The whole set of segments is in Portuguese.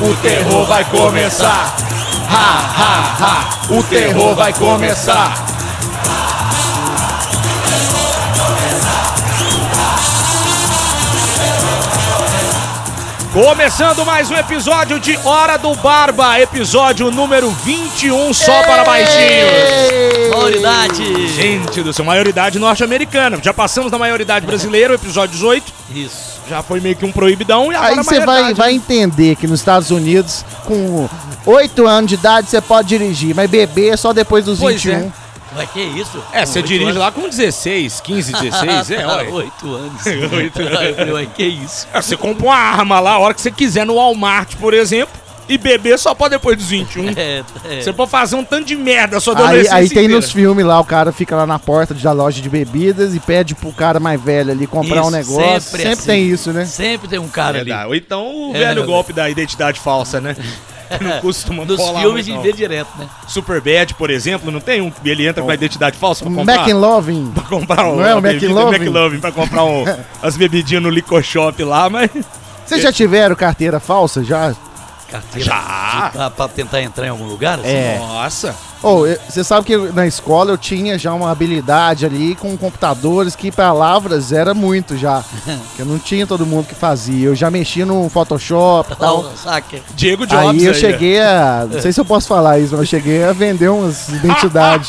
O terror vai começar. Ha, ha, ha. O terror vai começar. Começando mais um episódio de Hora do Barba, episódio número 21, só para baixinhos. Maioridade. Gente do céu, maioridade norte-americana. Já passamos da maioridade brasileira, o episódio 18. Isso. Já foi meio que um proibidão e agora Aí você vai, vai entender que nos Estados Unidos, com 8 anos de idade, você pode dirigir, mas beber é só depois dos Pois 21. Vai que isso? É, você dirige anos. lá com 16, 15, 16, é, olha. Oito anos. Oito Aí eu falei, Ué, que isso? É, Você compra uma arma lá a hora que você quiser no Walmart, por exemplo, e beber só pode depois dos 21. É, é. Você pode fazer um tanto de merda sua Aí, aí tem nos filmes lá, o cara fica lá na porta da loja de bebidas e pede pro cara mais velho ali comprar Isso, um negócio. sempre Sempre, assim. tem isso, né? Sempre tem um cara Verdade. ali. Ou então o É, velho. golpe da identidade falsa, né? Não costuma Nos colar filmes muito, de não. ver direto, né? Super Bad, por exemplo, não tem um ele entra com a identidade falsa pra comprar? McLovin. Pra comprar um, Não é o McLovin? McLovin, pra comprar um, as bebidinhas no liquor shop lá, mas... Vocês já tiveram carteira falsa? Já? Carteira. Já. Pra, pra tentar entrar em algum lugar? assim? É. Nossa. Você sabe que na escola eu tinha já uma habilidade ali com computadores que palavras era muito já. que eu não tinha todo mundo que fazia. Eu já mexia no Photoshop e tal. Diego Jobs Aí eu ó. cheguei a. Não sei se eu posso falar isso, mas eu cheguei a vender umas identidades.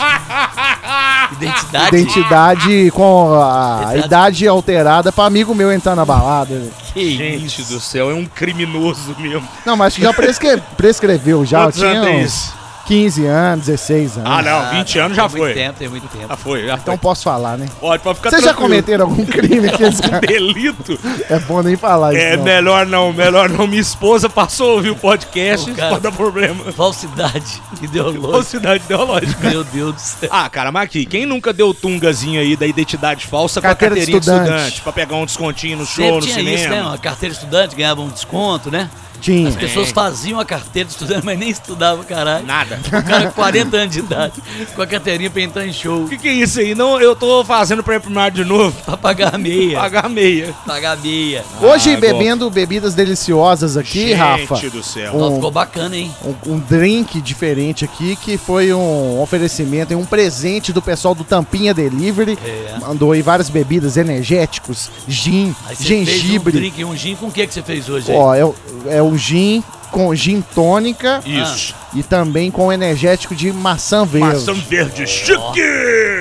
Identidade. identidade com a Identidade. idade alterada pra amigo meu entrar na balada. Que Gente isso? do céu, é um criminoso mesmo. Não, mas acho que já prescre- prescreveu já. Quantos anos tinha tem uns isso? 15 anos, 16 anos. Ah, não, 20 anos já tem foi. Muito tempo, tem muito tempo. Já foi, já Então foi. posso falar, né? Pode, pode ficar Vocês já cometeram algum crime aqui? esse Um cara? delito? É bom nem falar isso. É não. melhor não, melhor não. Minha esposa passou a ouvir o podcast, cara. pode dar problema. Falsidade ideológica. Falsidade ideológica. Meu Deus do céu. Ah, cara, mas aqui, quem nunca deu tungazinho aí da identidade falsa Carteira com a de carteirinha de estudante. estudante. pra pegar um descontinho no show, Sempre no tinha cinema? isso, né? Uma carteira de estudante ganhava um desconto, né? Tinha. As pessoas faziam a carteira de estudante, mas nem estudavam, caralho. Nada. O cara com 40 anos de idade, com a carteirinha pra entrar em show, O que, que é isso aí? Não, eu tô fazendo pré-primário de novo. pra pagar a meia. Pagar meia. Pagar a meia. Hoje, Ah, bebendo bebidas deliciosas aqui, Gente Rafa. do céu. Um- Ó, ficou bacana, hein? Um, um drink diferente aqui que foi um oferecimento e um presente do pessoal do Tampinha Delivery. É. Mandou aí várias bebidas energéticos, gin, Aí você fez um gengibre. drink, um gin com o que, que você fez hoje aí? Ó, é, o- é um gin com gin tônica Isso. e também com energético de maçã verde. Maçã verde chique!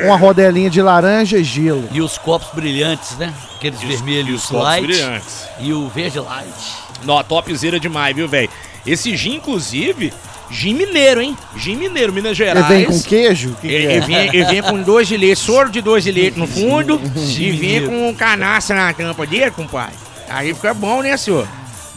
Uma rodelinha de laranja e gelo. E os copos brilhantes, né? Aqueles vermelhos os copos light brilhantes. e o verde light. Nó, topzera demais, viu, velho? Esse gin, inclusive, gin mineiro, hein? Gin mineiro, Minas Ele Gerais. vem com queijo? Que que Ele, é? ele vem, ele vem com dois de leite, soro de dois de leite no fundo e vem com canaça na tampa dele, compadre. Aí fica bom, né, senhor?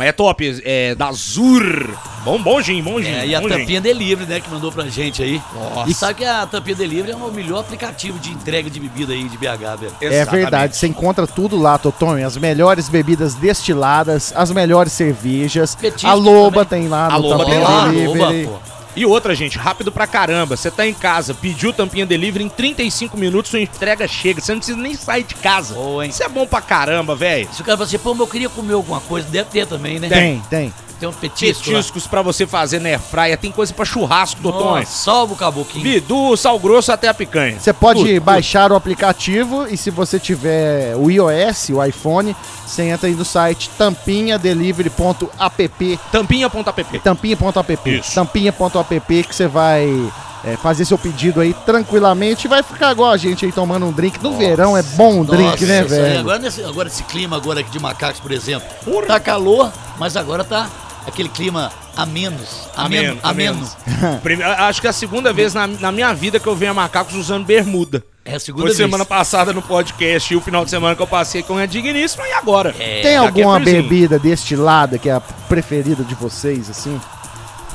Mas é top, é da Zur. Bom, bom gin, bom gin. É, e a. Tampinha Delivery, né, que mandou pra gente aí. Nossa. E sabe que a Tampinha Delivery é o melhor aplicativo de entrega de bebida aí de BH, velho. É Exatamente. verdade, você encontra tudo lá, Totonho. As melhores bebidas destiladas, as melhores cervejas. Petisco a Loba também. tem lá A no Loba Tampinha tem lá, Delivery. pô. E outra, gente, rápido pra caramba. Você tá em casa, pediu tampinha delivery, em 35 minutos sua entrega chega. Você não precisa nem sair de casa. Boa, hein? Isso é bom pra caramba, velho. Se o cara fala assim, pô, mas eu queria comer alguma coisa, deve ter também, né? Tem, tem. Tem um petisco. lá. Petiscos pra você fazer na airfryer. Tem coisa pra churrasco, doutões. Nossa, salva o caboquinho. Vi, do sal grosso até a picanha. Você pode Tudo, tudo. baixar o aplicativo e se você tiver o iOS, o iPhone, você entra aí no site tampinhadelivery.app Tampinha.app. tampinha.app Isso. tampinha.app que você vai é, fazer seu pedido aí tranquilamente e vai ficar igual a gente aí tomando um drink. No verão é bom um drink, Nossa, né, isso aí, velho? Agora, nesse, agora esse clima agora aqui de macacos, por exemplo. Porra. Tá calor, mas agora tá aquele clima a menos. Ameno. Ameno. Prime- Acho que é a segunda vez na, na minha vida que eu venho a macacos usando bermuda. É a segunda Foi vez. semana passada no podcast e o final de semana que eu passei com a digníssima e agora? É. Tem é alguma friozinho. bebida destilada que é a preferida de vocês, assim?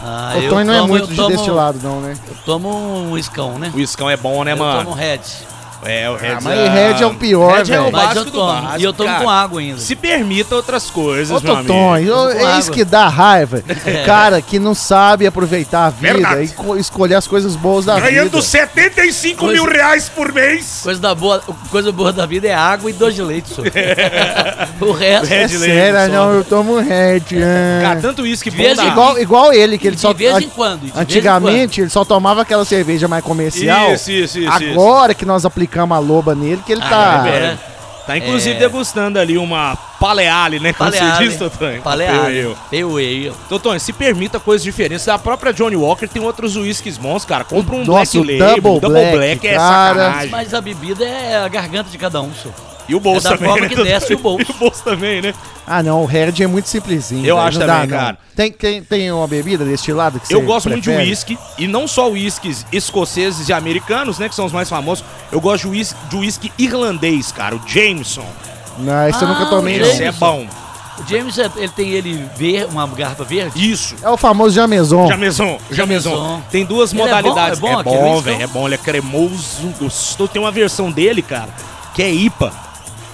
Ah, o eu Tony não é muito eu de tomo- destilado, não, né? Eu tomo um escão, né? O iscão é bom, né, eu mano? tomo um Red. É, o Red Ah, mas Red é o pior, Red é o. Mas básico eu do tomo. básico, E eu tomo cara. com água ainda. Se permita outras coisas, Ô, meu amigo. Totonho, eu- é água. isso que dá raiva. O cara que não sabe aproveitar a vida Verdade. e co- escolher as coisas boas da Ganhando vida. 75 Coisa- mil reais por mês. Coisa, da boa, coisa boa da vida é água e doce de leite, senhor. o resto Red É Label, sério, só. não, eu tomo Red. é. Cara, tanto uísque De bom vez igual, igual ele, que ele de só. vez em quando. de vez em Antigamente ele só tomava aquela cerveja mais comercial. Isso, isso, isso, isso. Agora que nós aplicamos a loba nele, que ele Ah, tá. é, velho. Tá inclusive É. degustando ali uma paleale, né? Como Paleale. você diz, Totonho? Paleale. Eu, eu. Totonho, se permita coisas diferentes. A própria Johnny Walker tem outros uísques bons, cara. Compra um Nossa, Black Label, Double Double Black, Black, é cara. sacanagem. Mas a bebida é a garganta de cada um, senhor. E o bolso é da também, forma né, que desce o bolso. E o bolso também, né? Ah, não, o Red é muito simplesinho. Eu velho, acho não também, dá, cara. Tem, tem, tem uma bebida destilada que Eu você gosto muito de prefere? uísque, e não só uísques escoceses e americanos, né, que são os mais famosos. Eu gosto de uísque, irlandês, cara, o Jameson. Não, esse eu nunca Ah, tomei, não. Esse é bom. O James, é- ele tem ele ver uma garrafa verde. Isso. É o famoso Jameson. Jameson, Jameson. Jameson. Tem duas Ele é modalidades. bom? É bom É aquele bom, uísque, velho. não? É bom, ele é cremoso, gostoso. Tem uma versão dele, cara, que é IPA.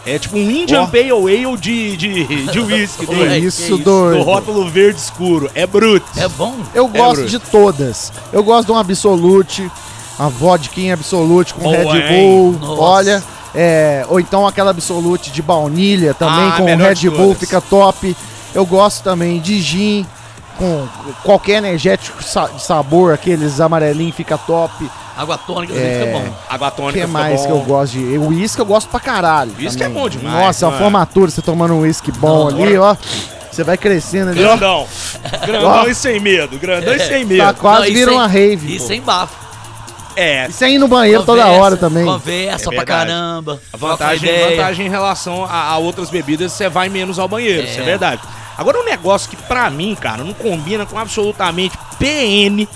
É tipo um Indian Ó. Pale Ale de, de, de whisky. Que isso, doido. do rótulo verde escuro. É bruto. É bom? Eu gosto Bruno. de todas. Eu gosto de um Absolute, uma vodka Absolute com Boa, Red? Bull. Nossa. Olha, é, ou então aquela Absolute de baunilha também Ah, com Red Bull, fica top. Eu gosto também de gin com qualquer energético sa- de sabor, aqueles amarelinhos fica top. Água tônica É. fica bom. Água O tônica que fica mais bom. que eu gosto de. O uísque eu gosto pra caralho. Uísque é bom demais, Nossa, a mano. formatura, você tomando um uísque bom Não, ali, ó. Você vai crescendo ali. Grandão. Grandão e sem medo. Grandão e sem Tá medo. quase Não, e vira sem- uma rave. E pô. sem bafo. É, E sem ir no banheiro toda Conversa, hora também. Conversa É pra caramba. A vantagem, vantagem em relação a, a outras bebidas, você vai menos ao banheiro, isso é É. verdade. Agora, um negócio que pra mim, cara, não combina com absolutamente PN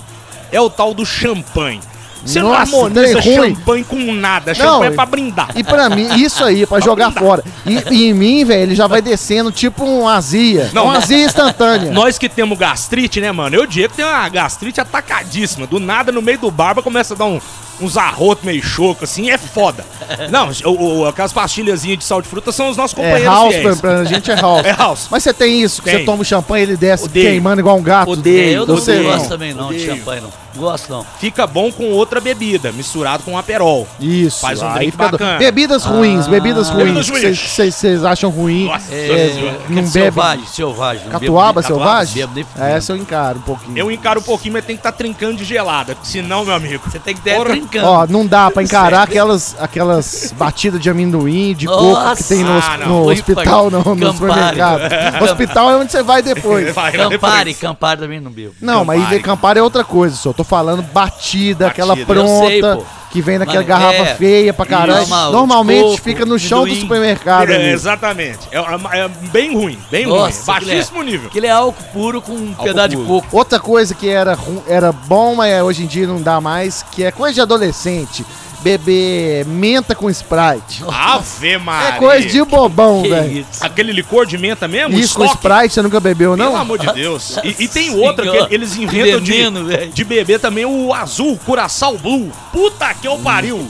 é o tal do champanhe. Você não Nossa, harmoniza trem ruim. champanhe com nada. Não, Champanhe é pra brindar. E pra mim, isso aí, pra jogar fora. E, e em mim, velho, ele já vai descendo tipo um azia. Não, uma azia instantânea. Nós que temos gastrite, né, mano? Eu, Diego, tem uma gastrite atacadíssima. Do nada, no meio do barba, começa a dar um, uns arrotos meio choco, assim, é foda. Não, o, o- aquelas pastilhazinhas de sal de fruta são os nossos É, companheiros house, pra, fiéis. pra gente é house. É house. Mas você tem isso, que Tem. você toma o champanhe ele desce Odeio. queimando igual um gato. Odeio. É, eu não Você gosto não. também não de Odeio. champanhe, não. Gosto não. Fica bom com outra bebida, misturado com aperol. Isso. Faz um aí drink fica do- bacana. Bebidas ruins, Ah. bebidas ruins. Vocês acham ruim. Nossa É, não bebe. Selvagem, selvagem. Catuaba selvagem? É, essa eu encaro um pouquinho. Eu encaro um pouquinho, mas tem que estar trincando de gelada. Senão, meu amigo. Você tem que ter. Brincando. Ó, não dá pra encarar aquelas, aquelas batidas de amendoim, de coco Nossa! que tem no, Ah, não. no hospital, não, no supermercado. hospital é onde você vai depois. Vai, Campari, depois. Campari também não bebo. Não, mas Campari. aí Campari é outra coisa, só. Tô falando batida, aquela Batida. pronta, Eu sei, pô. Que vem naquela Mas, garrafa é, feia pra caralho. isso, mal, Normalmente coco, fica no chão do supermercado. É, exatamente. É, é- é bem ruim, bem Nossa, ruim. Baixíssimo nível. Aquele é álcool puro com um pedaço de coco. Outra coisa que era, era bom, mas hoje em dia não dá mais, que é coisa de adolescente. Beber menta com Sprite. Ave Maria. É coisa de bobão, velho. Aquele licor de menta mesmo? Isso com? Sprite você nunca bebeu, Pelo não? amor de Deus. E, e tem outra que eles inventam veneno, de, de beber também o azul, curaçao blue. Puta que eu pariu.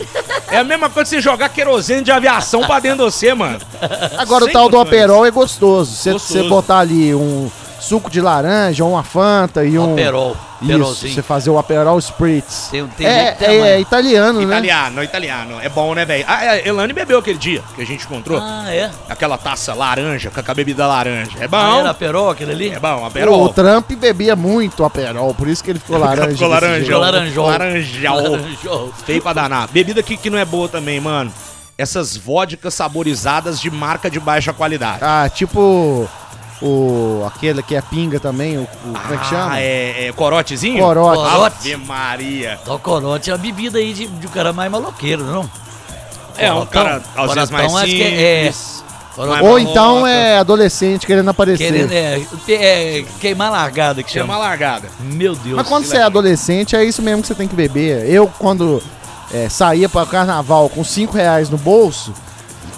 É a mesma coisa que você jogar querosene de aviação pra dentro de você, mano. Agora o Sem tal do. Aperol é Gostoso. você botar ali um suco de laranja, uma Fanta e um. Aperol. Isso, você fazer o Aperol Spritz. Tem, tem É, é, é italiano, né? Italiano, italiano. É bom, né, velho? Ah, a Elane bebeu aquele dia que a gente encontrou. Ah, é? Aquela taça laranja, com a bebida laranja. É Ah, bom. era Aperol aquele ali? É bom, O Aperol. Trump bebia muito Aperol, por isso que ele ficou laranja. Ficou jeito. Laranjol. Laranjal. Laranjol. Feio pra danar. Bebida aqui que não é boa também, mano. Essas vodkas saborizadas de marca de baixa qualidade. Ah, tipo o aquele que é pinga também, o, o- como é que chama? Ah, é, é corotezinho? Corote. Corote. Ave Maria. Então, corote é uma bebida aí de, de um cara mais maloqueiro, não? É, um Corotão. cara, às vezes, mais Corotão, acho que é- simples. Corote. mais Ou então é adolescente querendo aparecer. Querendo, é, é, queimar largada que Chama chama. uma largada. Meu Deus. Mas quando você é adolescente, é isso mesmo que você tem que beber. Eu, quando é, saía para o carnaval com 5 reais no bolso,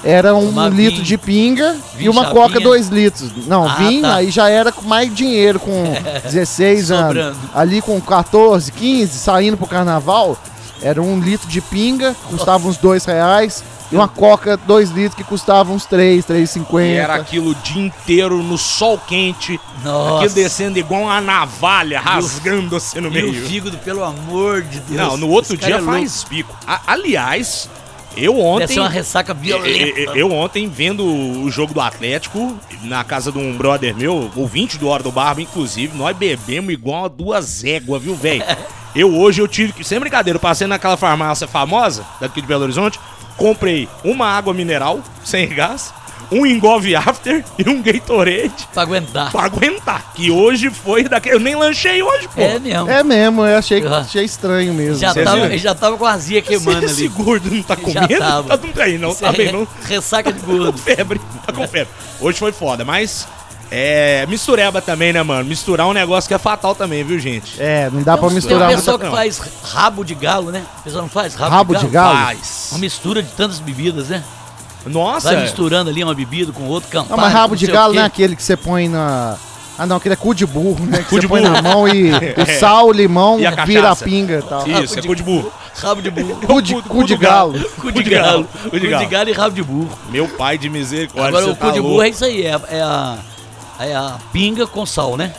era um Tomar litro vinho. de pinga e Vinho uma chapinha. coca 2 litros. Não, Ah, vinho, tá. aí já era com mais dinheiro, com 16 anos. Ali com 14, 15, saindo pro carnaval. Era um litro de pinga, custava uns dois reais. E uma coca, dois litros, que custava uns três, três e E cinquenta. era aquilo o dia inteiro no sol quente, Nossa. aquilo descendo igual uma navalha, rasgando você no E o meio. fígado, pelo amor de Deus. Não, no outro Esse dia é louco. faz bico. A- aliás, eu Deve ontem. ser uma ressaca violenta. Eu, eu ontem, vendo o jogo do Atlético, na casa de um brother meu, ouvinte do Hora do Barba, inclusive, nós bebemos igual duas éguas, viu, velho? Eu hoje, eu tive que, sem brincadeira, eu passei naquela farmácia famosa, daqui de Belo Horizonte, comprei uma água mineral, sem gás, um Engove After e um Gatorade Pra aguentar. pra aguentar. Que hoje foi daquele... Eu nem lanchei hoje, pô. É mesmo. É mesmo, eu achei, Ah. achei estranho mesmo. já, tava, já tava com a azia queimando Esse ali. gordo não tá Já comendo? tava. Tá não tá aí, não. Isso Tá é bem, não. Ressaca de Tá com gordo. febre, tá com febre. Hoje foi foda, mas é mistureba também, né, mano? Misturar é um negócio que é fatal também, viu, gente? É, não dá pra Tem um misturar pessoal muita que não. faz rabo de galo, né? O pessoal não faz rabo, Rabo de galo? Faz. Uma mistura de tantas bebidas, né? Nossa, Vai misturando ali uma bebida com outra, campari. Não, mas rabo de galo não é aquele que você põe na. Ah, não, aquele é cu de burro, né? Que Cu você de põe burro. na mão e o sal, o limão, E a vira a pinga e tal. Isso, é cu de burro. Rabo de burro. Cu de, cu de galo. Cu de galo. Cu de galo. e rabo de burro. Meu pai de misericórdia, Agora você o tá cu de louco. burro é isso aí, é, é a, é a pinga com sal, né?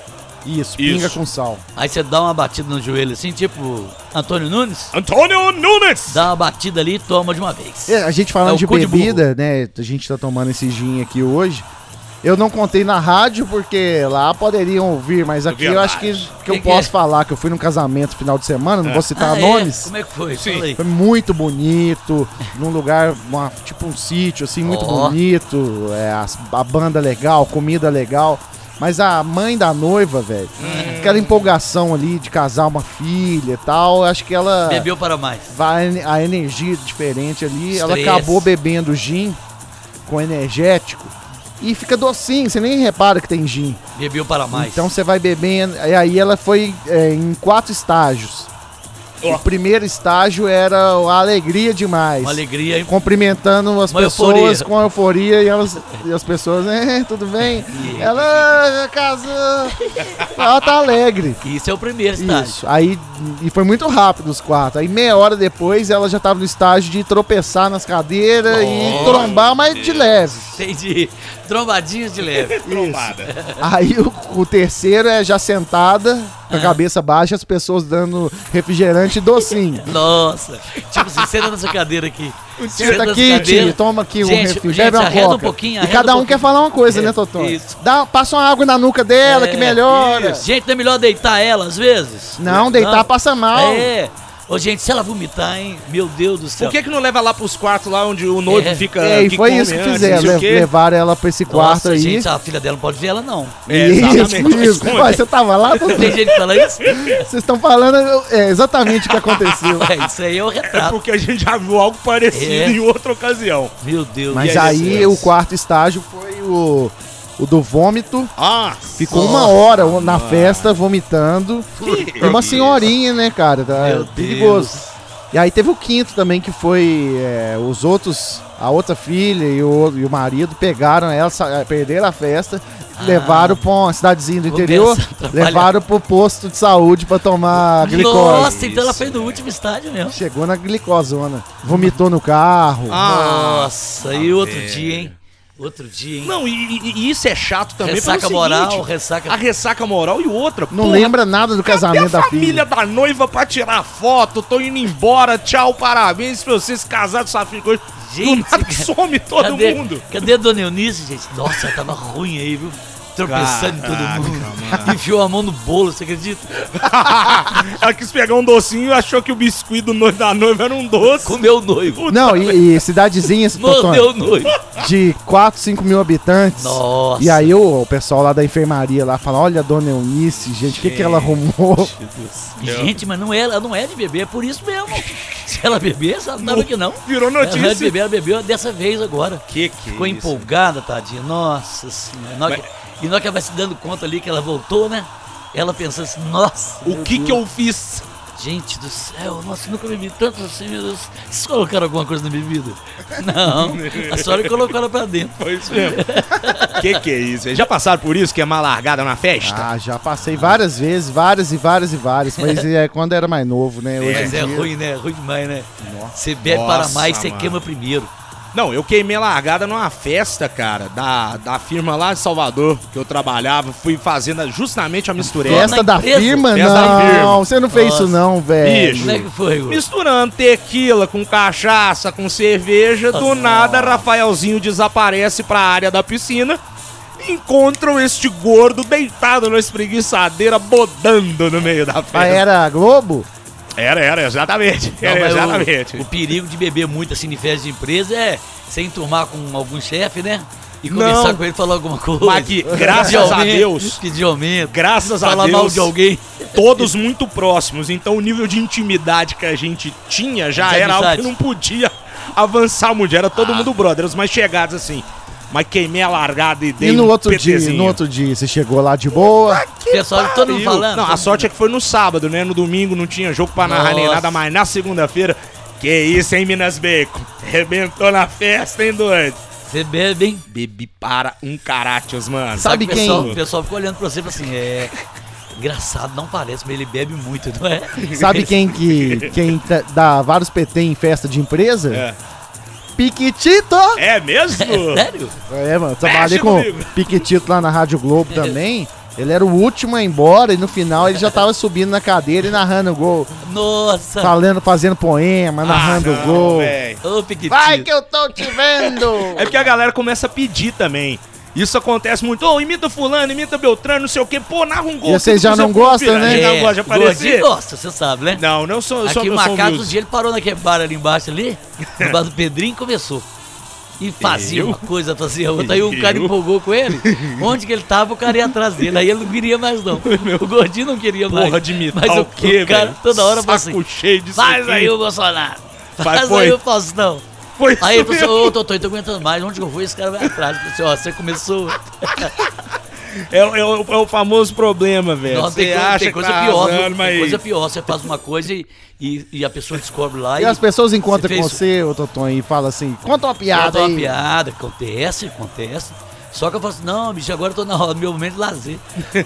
Isso, pinga Isso. com sal. Aí você dá uma batida no joelho assim, tipo Antônio Nunes, Antônio Nunes! dá uma batida ali e toma de uma vez. É, a gente falando É de cu de bebida, né? A gente tá tomando esse gin aqui hoje. Eu não contei na rádio porque lá poderiam ouvir, mas aqui eu acho que, que eu Que que posso é? falar que eu fui num casamento final de semana, não vou citar Ah, é? nomes. Como é que foi? Sim. Foi muito bonito, num lugar, uma- tipo um sítio, assim, muito Ó. bonito. É, as- a, banda legal, comida legal. Mas a mãe da noiva, velho, Hum. aquela empolgação ali de casar uma filha e tal, acho que ela. Bebeu para mais. vai a energia diferente ali. Ela Estresse. acabou bebendo gin com energético e fica docinho, você nem repara que tem gin. Bebeu para mais. Então você vai bebendo. E aí ela foi é, em quatro estágios. Ó. O primeiro estágio era a alegria demais. uma alegria. Cumprimentando as Uma pessoas euforia. com euforia e, elas, e as pessoas, é, tudo bem? Ela casou. Ela tá alegre. Isso é o primeiro estágio. Isso. Aí, e foi muito rápido os quatro. Aí meia hora depois ela já tava no estágio de tropeçar nas cadeiras e trombar, mas de leve. Entendi. Trombadinhas de leve. Trombada. Aí o, o terceiro é já sentada, com a cabeça baixa, as pessoas dando refrigerante e docinho. Nossa. Tipo assim, senta nessa cadeira aqui. Senta aqui, tio, toma aqui um Gente, refri, gente, bebe uma arreda um coca. pouquinho, e cada um um quer falar uma coisa, É, né, Totônio? isso. Dá, passa uma água na nuca dela, É, que melhora. Gente, não é melhor deitar ela às vezes? Não, deitar passa mal. É. Ô, gente, se ela vomitar, hein? Meu Deus do céu. Por que que não leva lá pros quartos lá onde o noivo É. fica... É, e que foi come isso que antes, fizeram, não sei o le- quê? levaram ela pra esse quarto Nossa, aí. gente, a filha dela não pode ver ela, não. É, isso, exatamente. isso. Esconde. Ué, você tava lá, Totônio? Tem gente que fala isso? Vocês estão falando é, exatamente o que aconteceu. Ué, isso aí é o É retrato. porque a gente já viu algo parecido É. em outra ocasião. Meu Deus. Mas E aí, aí depois? o quarto estágio foi o, o do vômito. Ah, Ficou Nossa. uma hora na festa vomitando. E uma senhorinha, né, cara? Tá Meu perigoso. Deus. E aí teve o quinto também, que foi é, os outros, a outra filha e o, e o marido pegaram ela, sa- perderam a festa, Ah. levaram pra uma cidadezinha do interior, levaram pro posto de saúde pra tomar glicose. Nossa, então ela foi no último estádio mesmo. Chegou na glicosona. Vomitou no carro. Ah, Nossa, e outro velho. dia, hein? Outro dia, hein? Não, e, e- isso é chato também ressaca pelo moral, seguinte, ressaca. A ressaca moral e outra. Não porra, lembra nada do casamento a da família filha. da noiva pra tirar foto? Tô indo embora, tchau, parabéns pra vocês casados com sua filha. coisa. Do Gente, nada cara, some todo cadê, mundo. Cadê a dona Eunice, gente? Nossa, tava ruim aí, viu? Tropeçando em todo mundo. mano. Enfiou a mão no bolo, você acredita? Ela quis pegar um docinho e achou que o biscuit do noivo da noiva era um doce. Comeu o noivo. Não, e, e cidadezinha, Totônio, Mordeu o noivo. de 4, 5 mil habitantes. Nossa. E aí o, o pessoal lá da enfermaria lá fala, olha a dona Eunice, gente, o que, que ela arrumou? Gente, mas não é, ela não é de beber, é por isso mesmo. Se ela beber, você sabe que não. Virou Ela não é de notícia. beber, ela bebeu dessa vez agora. Que que Ficou é isso? empolgada, tadinha. Nossa senhora. Mas- E na hora que ela vai se dando conta ali que ela voltou, né? Ela pensando assim, nossa. O que Deus. que eu fiz? Gente do céu, nossa, nunca bebi tanto assim, meu Deus. Vocês colocaram alguma coisa na bebida? Não, a senhora colocou ela pra dentro. Foi isso mesmo. que que é isso? Já passaram por isso, que é uma largada na festa? Ah, já passei várias vezes, várias e várias e várias. Mas é quando era mais novo, né? Hoje Mas em é dia- ruim, né? Ruim demais, né? Você bebe Nossa, para mais, você queima primeiro. Não, eu queimei a largada numa festa, cara, da, da firma lá de Salvador, que eu trabalhava. Fui fazendo justamente a mistureba. Festa da empresa? firma? Festa da não, firma. você não fez isso Nossa. não, velho. Bicho. Como é que foi? Misturando tequila com cachaça, com cerveja, do Nossa. nada Rafaelzinho desaparece pra área da piscina. e Encontram este gordo deitado na espreguiçadeira, bodando no meio da festa. Ah, era a Globo? Era, era, exatamente. Não, Era mas o- exatamente. O, perigo de beber muito assim em festa de empresa é você enturmar com algum chefe, né? E começar Não. com ele e falar alguma coisa. Mas que, graças Pedir a aumento, Deus, Pedir aumento. graças a mal Deus, de alguém. todos muito próximos. Então o nível de intimidade que a gente tinha já De era algo que não podia avançar muito. Era todo mundo brother, os mais chegados assim. Mas queimei a largada e dei E no um outro dia, PTzinho. no outro dia, você chegou lá de boa? Pessoal, todo mundo Pariu. falando. Não, a sorte é que foi no sábado, né? No domingo não tinha jogo pra narrar nem Nossa. nada, mas na segunda-feira. Que isso, hein, Minas Bacon? Rebentou na festa, hein, doido? Você bebe, hein? Bebi para um carachos, mano. Sabe que o pessoal, quem- O pessoal fica olhando pra você e fala assim, é... Engraçado, não parece, mas ele bebe muito, não é? Sabe quem que quem tá- dá vários PT em festa de empresa? É. Piquitito! É mesmo? É sério? É, mano, trabalhei com comigo. o Piquitito lá na Rádio Globo também. Ele era o último a ir embora e no final ele já tava subindo na cadeira e narrando o gol. Nossa! Falando, fazendo poema, narrando Ah, o não, gol. véi. Ô, Piquitito. Vai que eu tô te vendo! É porque a galera começa a pedir também. Isso acontece muito. Ô, imita fulano, imita Beltrano, não sei o quê. Pô, narra um gol. E vocês já não gostam, né? A gente não É, gosta de aparecer. gordinho gosta, você sabe, né? Não, não sou, sou, Aqui o Macaco, um dia ele parou naquele bar ali embaixo ali, no bar do Pedrinho e começou. E fazia Eu? uma coisa, fazia outra. Aí o cara Eu? empolgou com ele. Onde que ele tava, o cara ia atrás dele. Aí ele não queria mais, não. O gordinho não queria mais. Porra de imitar Mas o quê, cara velho? toda hora fala assim, Saco cheio disso faz aqui. aí o Bolsonaro. Faz aí o Faustão. Foi isso Aí eu falei assim, ô Totô, eu tô aguentando mais. Onde que eu fui? Esse cara vai atrás. Eu falei assim, ó, você começou. É, o- é o, é o famoso problema, velho. Não, tem, Você coisa- acha tem coisa tá pior. arrasando, mas... Tem coisa pior. Você faz uma coisa e, e, e a pessoa descobre lá E as pessoas encontram Você com fez- você, ô Totonho, e falam assim: conta uma Conta piada uma aí. piada, acontece, acontece. Só que eu falo assim, não, bicho, agora eu tô na hora do meu momento de lazer.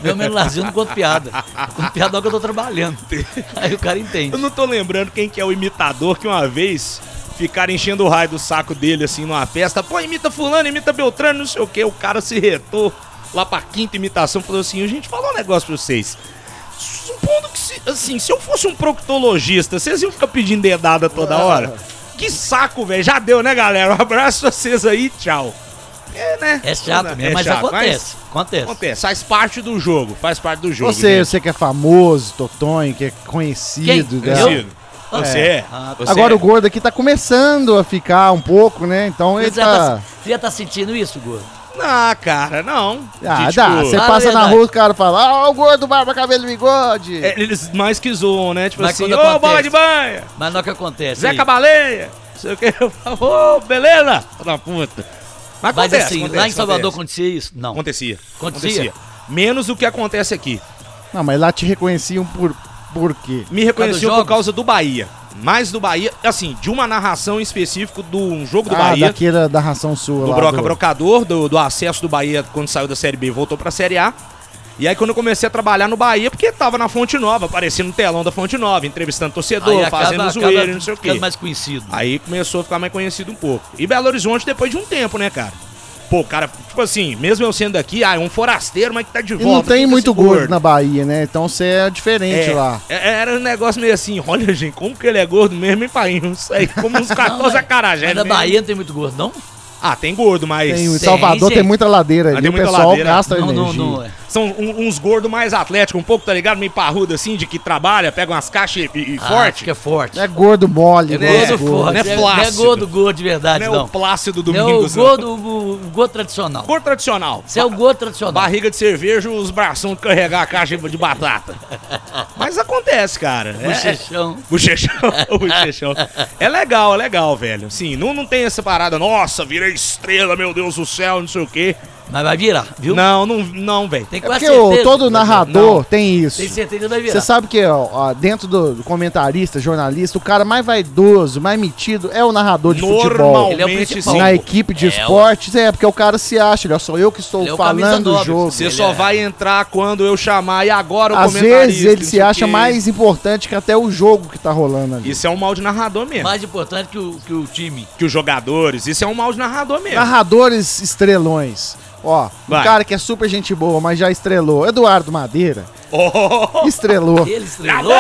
Meu momento de lazer eu não conto piada. Eu conto piada não que eu tô trabalhando. Aí o cara entende. Eu não tô lembrando quem que é o imitador que uma vez ficaram enchendo o raio do saco dele assim numa festa. Pô, imita fulano, imita Beltrano, não sei o que. O cara se retou lá pra quinta imitação falou assim: gente, falar um negócio pra vocês. Supondo que, se, assim, se eu fosse um proctologista, vocês iam ficar pedindo dedada toda hora? Que saco, velho. Já deu, né, galera? Um abraço pra vocês aí, tchau. É, né? É chato É mesmo, mas chato, acontece. Acontece. Acontece, faz parte do jogo, faz parte do jogo. Você, você que é famoso, Totonho, que é conhecido. Quem? né? Eu? Conhecido. Você é. Ah, tá. Você Agora é. o gordo aqui tá começando a ficar um pouco, né? Então ele Você já, tá, tá. você já tá sentindo isso, Gordo? Ah, cara, não. Ah, De, dá. tipo, Você passa na rua, o cara fala: Ah, o gordo, barba, cabelo, bigode. é, eles mais que zoam, né? Tipo Mas assim, ô, quando acontece- bola de banha, Mas não é o que acontece. Zé. Cabaleia, não sei o que. Eu falo, Ô, beleza? Da puta. Mas Mas acontece, assim, acontece, lá em Salvador acontece. acontecia isso? Não. Acontecia. Acontecia? Menos o que acontece aqui. Não, mas lá te reconheciam por, por quê? Me reconheciam por causa do Bahia. Mais do Bahia, assim, de uma narração em específico de um jogo do ah, Bahia. daquela da ração sua do lá. Broca do- Brocador, do, do acesso do Bahia quando saiu da Série B e voltou pra Série A. E aí quando eu comecei a trabalhar no Bahia, porque tava na Fonte Nova, aparecendo no telão da Fonte Nova, entrevistando torcedor, Aí fazendo acaba zoeira e não sei o ficando quê. mais conhecido. Aí começou a ficar mais conhecido um pouco. E Belo Horizonte depois de um tempo, né, cara? Pô, cara, tipo assim, mesmo eu sendo aqui, ah, é um forasteiro, mas que tá de E volta. não tem muito esse gordo na Bahia, né? Então você é diferente É, lá. é, era um negócio meio assim, olha, gente, como que ele é gordo mesmo, hein, pai? Não sei, como uns 14 mas- acarajé. Na mesmo. Bahia não tem muito gordo, não? Ah, tem gordo, mas... Tem, em Tem, Salvador gente. tem muita ladeira Ah, ali, tem o pessoal ladeira. gasta Não, não, energia. não. é. São um- uns gordos mais atléticos, um pouco, tá ligado? Meio parrudo assim, de que trabalha, pega umas caixas e, e Ah, forte. que é forte. É gordo mole, É igual gordo gordos. forte. não é é- Não é gordo, gordo de verdade, Não é não. o plácido do Não é o Domingos, não. gordo, o, o gordo tradicional. Gordo tradicional. Você é o gordo tradicional. Barriga de cerveja, os braços de carregar a caixa de batata. Mas acontece, cara. É- Bochechão. Bochechão, o bochechão. É legal, é legal, velho. Sim, não, não tem essa parada, nossa, virei estrela, meu Deus do céu, não sei o quê. Mas vai virar, viu? Não, não, não, velho. Tem É quase porque o- certeza todo que narrador Não. tem isso. Tem certeza que vai virar. Você sabe que ó, dentro do comentarista, jornalista, o cara mais vaidoso, mais metido é o narrador de futebol. Ele é o Normalmente principal. sim. Na equipe de É, esportes, é, porque o cara se acha, olha só, eu que estou Ele é o falando do nove. jogo. Você só é- vai entrar quando eu chamar e agora o Às comentarista. vezes ele se o acha quê. mais importante que até o jogo que tá rolando ali. Isso é um mal de narrador mesmo. Mais importante que o, que o time. Que os jogadores, isso é um mal de narrador mesmo. Narradores estrelões. Ó, Vai. um cara que é super gente boa, mas já estrelou. Eduardo Madeira. Oh, Estrelou. Ele estrelou.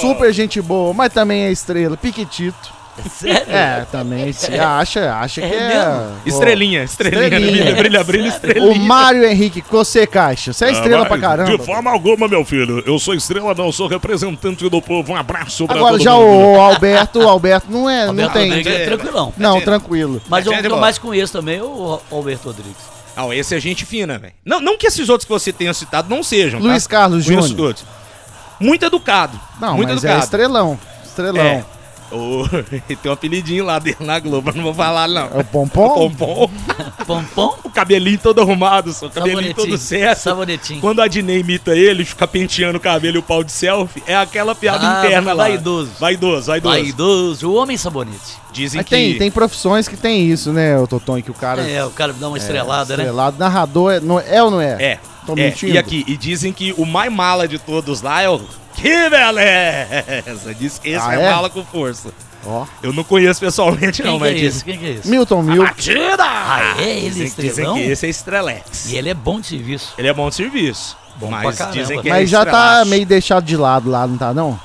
Super gente boa, mas também é estrela. Piquetito. Sério? É, também se acha, acha É que é. mesmo? Estrelinha, estrelinha, Estrelinha. brilha, brilha, brilha, estrelinha. O Mário Henrique Cossê Caixa. Você é estrela pra caramba. De forma alguma, meu filho. Eu sou estrela, não. Sou representante do povo. Um abraço pra Agora todo já mundo. o Alberto, o Alberto não é, não Alberto tem. Rodrigues é tranquilão. Não, tranquilo. Mas eu boa. mais conheço também é o Alberto Rodrigues. Não, esse é gente fina, velho. Não, não que esses outros que você tenha citado não sejam, tá? Luiz Carlos Conheço Júnior. Muito educado. Não, muito mas é educado. estrelão. Estrelão. É. Ô, tem um apelidinho lá dele na Globo, não vou falar não. É o Pompom? Pompom. Pompom, O cabelinho todo arrumado, só. O cabelinho todo certo. Sabonetinho. Quando a Dinei imita ele, fica penteando o cabelo e o pau de selfie, é aquela piada Ah, interna lá. vaidoso. Vaidoso, vaidoso. Vaidoso, o homem sabonete. Dizem Mas que... tem, tem profissões que tem isso, né, o Totonho, que o cara É, o cara dá uma estrelada, né? estrelado, narrador, é, não, é ou não é? É. Tô é. mentindo? E aqui, e dizem que o mais mala de todos lá é o... Que beleza! Diz que esse Ah, é, é? mala com força. Ó. Eu não conheço pessoalmente Quem não, que é mas esse? dizem... Quem que é esse? Milton Mil. Batida! Ah, é? Ele é dizem, dizem que esse é estrelex. E ele é bom de serviço. Ele é bom de serviço. Bom mas dizem que é Mas já tá meio deixado de lado lá, não tá não?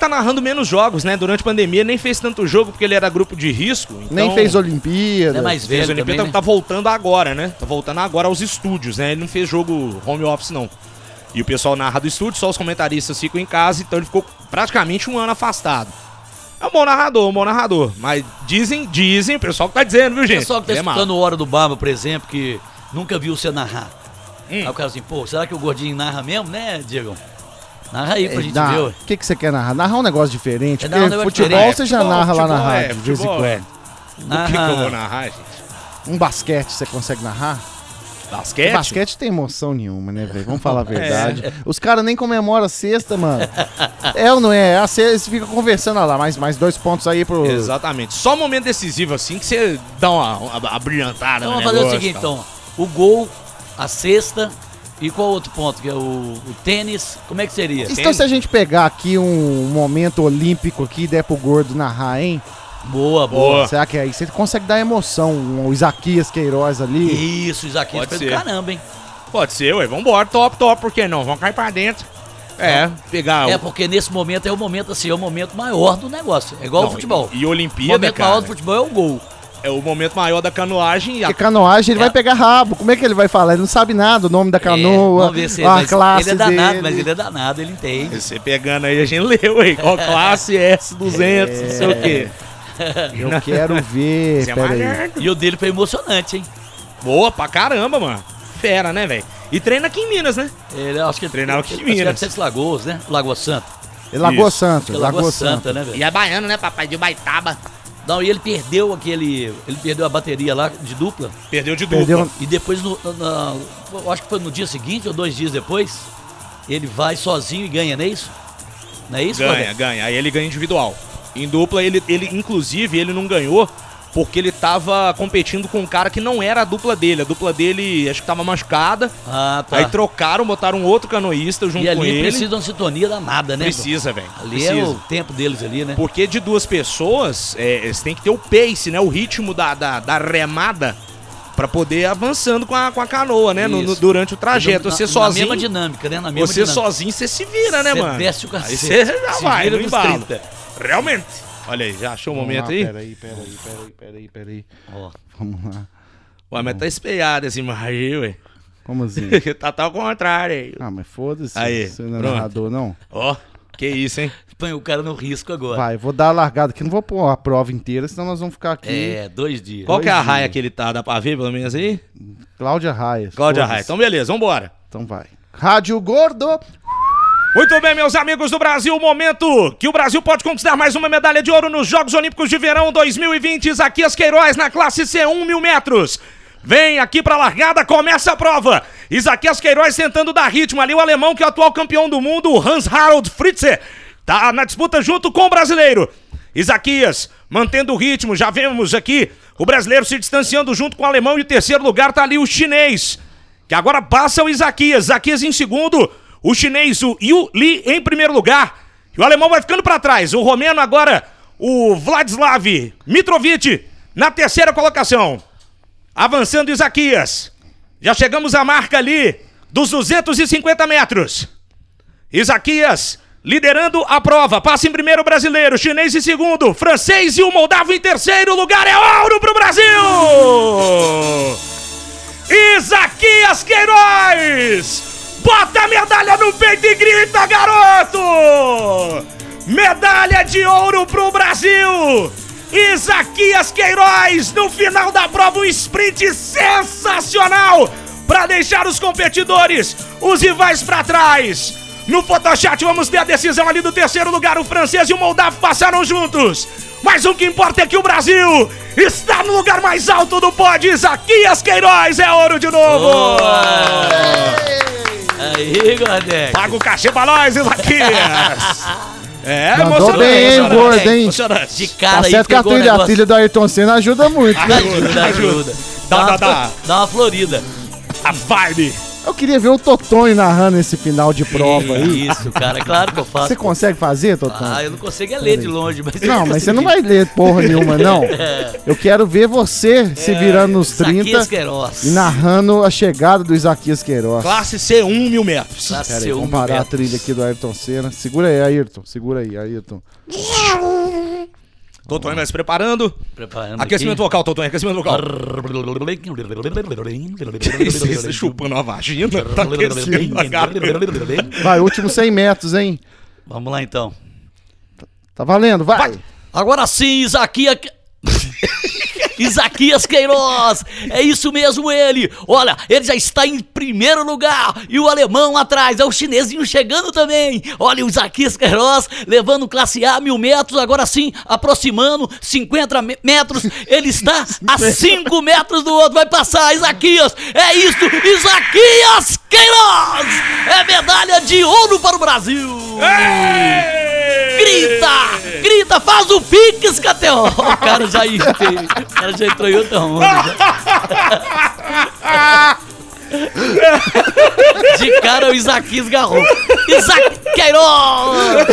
Tá narrando menos jogos, né? Durante a pandemia nem fez tanto jogo porque ele era grupo de risco. Nem então- fez Olimpíada. É mais Fez velho Olimpíada, também, né? tá voltando agora, né? Tá voltando agora aos estúdios, né? Ele não fez jogo home office, não. E o pessoal narra do estúdio, só os comentaristas ficam em casa, então ele ficou praticamente um ano afastado. É um bom narrador, um bom narrador. Mas dizem, dizem, o pessoal que tá dizendo, viu, O gente? pessoal que tá Ele é escutando o Hora do Barba, por exemplo, que nunca viu você narrar. Hum. Aí o cara assim, pô, será que o gordinho narra mesmo, né, Diego? Narra aí pra É, gente ver, O ué. que, que você quer narrar? Narrar um negócio diferente. É porque um negócio futebol diferente. você já Futebol, narra lá na futebol, é, rádio, de vez em futebol, quando. é. O que, que eu vou narrar, gente? Um basquete você consegue narrar? Basquete? Basquete tem emoção nenhuma, né, velho? Vamos falar a verdade. É. Os caras nem comemoram a sexta, mano. é ou não é? A sexta, eles ficam conversando olha lá, mais, mais dois pontos aí pro. Exatamente. Só momento decisivo assim que você dá uma, uma, uma brilhantada Então vamos fazer o seguinte, então. O gol, a cesta e qual outro ponto? Que é o, o tênis, como é que seria? Então, se a gente pegar aqui um momento olímpico aqui e der pro gordo narrar, hein? Boa, boa. Boa. Será que aí você consegue dar emoção? Um, o Isaquias Queiroz ali. Isso, Isaquias Pode do ser. caramba, hein? Pode ser, ué. Vambora, top, top, por que não? Vamos cair pra dentro. É, pegar É, o. porque nesse momento é o momento assim, é o momento maior do negócio. É igual Não, o futebol. E, e o Olimpíada, momento cara, maior do futebol é o gol. É o momento maior da canoagem e a Porque canoagem ele É. vai pegar rabo. Como é que ele vai falar? Ele não sabe nada, o nome da É, canoa, vamos ver se a classe ele é danado, dele. mas ele é danado, ele entende. Você pegando aí, a gente leu aí. Qual classe S200, não sei o quê. Eu quero ver, Você é peraí. E o dele foi emocionante, hein? Boa pra caramba, mano. Fera, né, velho? E treina aqui em Minas, né? Ele acho que Treinava aqui em acho que é Minas. Sete Lagoas, né? Lagoa Santa. É Lagoa. Santa, é Lagoa, Lagoa Santa, Santa. né, velho? E é baiano, né, papai? De Baitaba. Não, e ele perdeu aquele. Ele perdeu a bateria lá de dupla. Perdeu de dupla. Perdeu- E depois, no, na- acho que foi no dia seguinte ou dois dias depois, ele vai sozinho e ganha, não é isso? Não é isso, Ganha, ganha. Aí ele ganha individual. Em dupla, ele, ele, inclusive, ele não ganhou porque ele tava competindo com um cara que não era a dupla dele. A dupla dele, acho que tava machucada. Ah, tá. Aí trocaram, botaram um outro canoísta junto e com ali ele. precisa de uma sintonia danada, né? Precisa, velho. Ali Precisa. é o tempo deles ali, né? Porque de duas pessoas, é, você tem que ter o pace, né? O ritmo da, da, da remada pra poder ir avançando com a, com a canoa, né? No- no- durante o trajeto. Na- você na sozinho. mesma dinâmica, né? Na mesma Você dinâmica. sozinho, você se vira, né, Cê mano? desce o Aí cacete. você já Se vai, vira no embalo. 30. Realmente. Olha aí, já achou o Vamos momento lá, aí? Peraí, peraí, peraí, peraí, peraí. Ó, Vamos lá. Ué, mas tá espelhado essa imagem aí, ué. Como assim? tá, tá ao contrário aí. ah, mas foda-se. Aí, Você não é pronto. narrador, não? Ó, que isso, hein? põe o cara no risco agora. Vai, vou dar a largada aqui. Não vou pôr a prova inteira, senão nós vamos ficar aqui. É, dois dias. Qual que é a Dois raia dias. que ele tá? Dá pra ver pelo menos aí? Cláudia Raia. Cláudia. Raia. Então beleza, vambora. Então vai. Rádio Gordo. Muito bem, meus amigos do Brasil, momento que o Brasil pode conquistar mais uma medalha de ouro nos Jogos Olímpicos de Verão 2020. Isaquias Queiroz na classe C1 mil metros. Vem aqui pra largada, começa a prova. Isaquias Queiroz tentando dar ritmo ali. O alemão, que é o atual campeão do mundo, Hans-Harald Fritze, tá na disputa junto com o brasileiro. Isaquias mantendo o ritmo. Já vemos aqui o brasileiro se distanciando junto com o alemão. E o terceiro lugar tá ali o chinês, que agora passa o Isaquias. Isaquias em segundo. O chinês, o Yu Li, em primeiro lugar. E o alemão vai ficando pra trás. O romeno agora, o Vladislav Mitrovic, na terceira colocação. Avançando Isaquias. Já chegamos à marca ali dos 250 metros. Isaquias liderando a prova. Passa em primeiro o brasileiro, chinês em segundo, francês e o moldavo em terceiro lugar. É ouro pro Brasil! Isaquias Queiroz! Bota a medalha no peito e grita, garoto! Medalha de ouro pro Brasil! Isaquias Queiroz no final da prova, um sprint sensacional para deixar os competidores, os rivais para trás. No Photoshop vamos ter a decisão ali do terceiro lugar, o francês e o moldavo passaram juntos. Mas o que importa é que o Brasil está no lugar mais alto do pódio. Isaquias Queiroz é ouro de novo. Aí, Gordek. Paga o cachê pra nós, Isaquias. É, Mandou emocionante, bem, hein, emocionante, gordo, hein? emocionante. De Tá cara aí certo que a pegou o trilha, a negócio. trilha do Ayrton Senna ajuda muito. né? Ajuda, ajuda. Dá, Dá, dá, uma, dá. dá uma florida. A vibe. Eu queria ver o Totonho narrando esse final de prova aí. Isso, cara, é claro que eu faço. Você consegue fazer, Totonho? Ah, eu não consigo é ler de longe, mas. Não, mas você não vai ler porra nenhuma, não. Eu quero ver você se virando nos 30 Isaquias Queiroz. e narrando a chegada do Isaquias Queiroz. Classe C1 mil metros. Classe Pera aí, C1 vamos parar a trilha aqui do Ayrton Senna. Segura aí, Ayrton. Segura aí, Ayrton. Totonho vai se preparando. Preparando Aquecimento aqui. vocal, Totonho, aquecimento vocal. Você chupando a vagina, tá aquecendo a garganta. Vai, últimos 100 metros, hein? Vamos lá então. Tá valendo, vai. Agora sim, Isaquias. Isaquias Queiroz, é isso mesmo ele. Olha, ele já está em primeiro lugar e o alemão atrás, é o chinesinho chegando também. Olha o Isaquias Queiroz levando classe A mil metros, agora sim aproximando 50 me- metros. Ele está a 5 metros do outro, vai passar Isaquias. É isso, Isaquias Queiroz. É medalha de ouro para o Brasil. Grita! Grita! Faz o Pix, KTO! O cara já, o cara já entrou em outra onda. De cara o Isaquias garrou. Isaac Queiroz!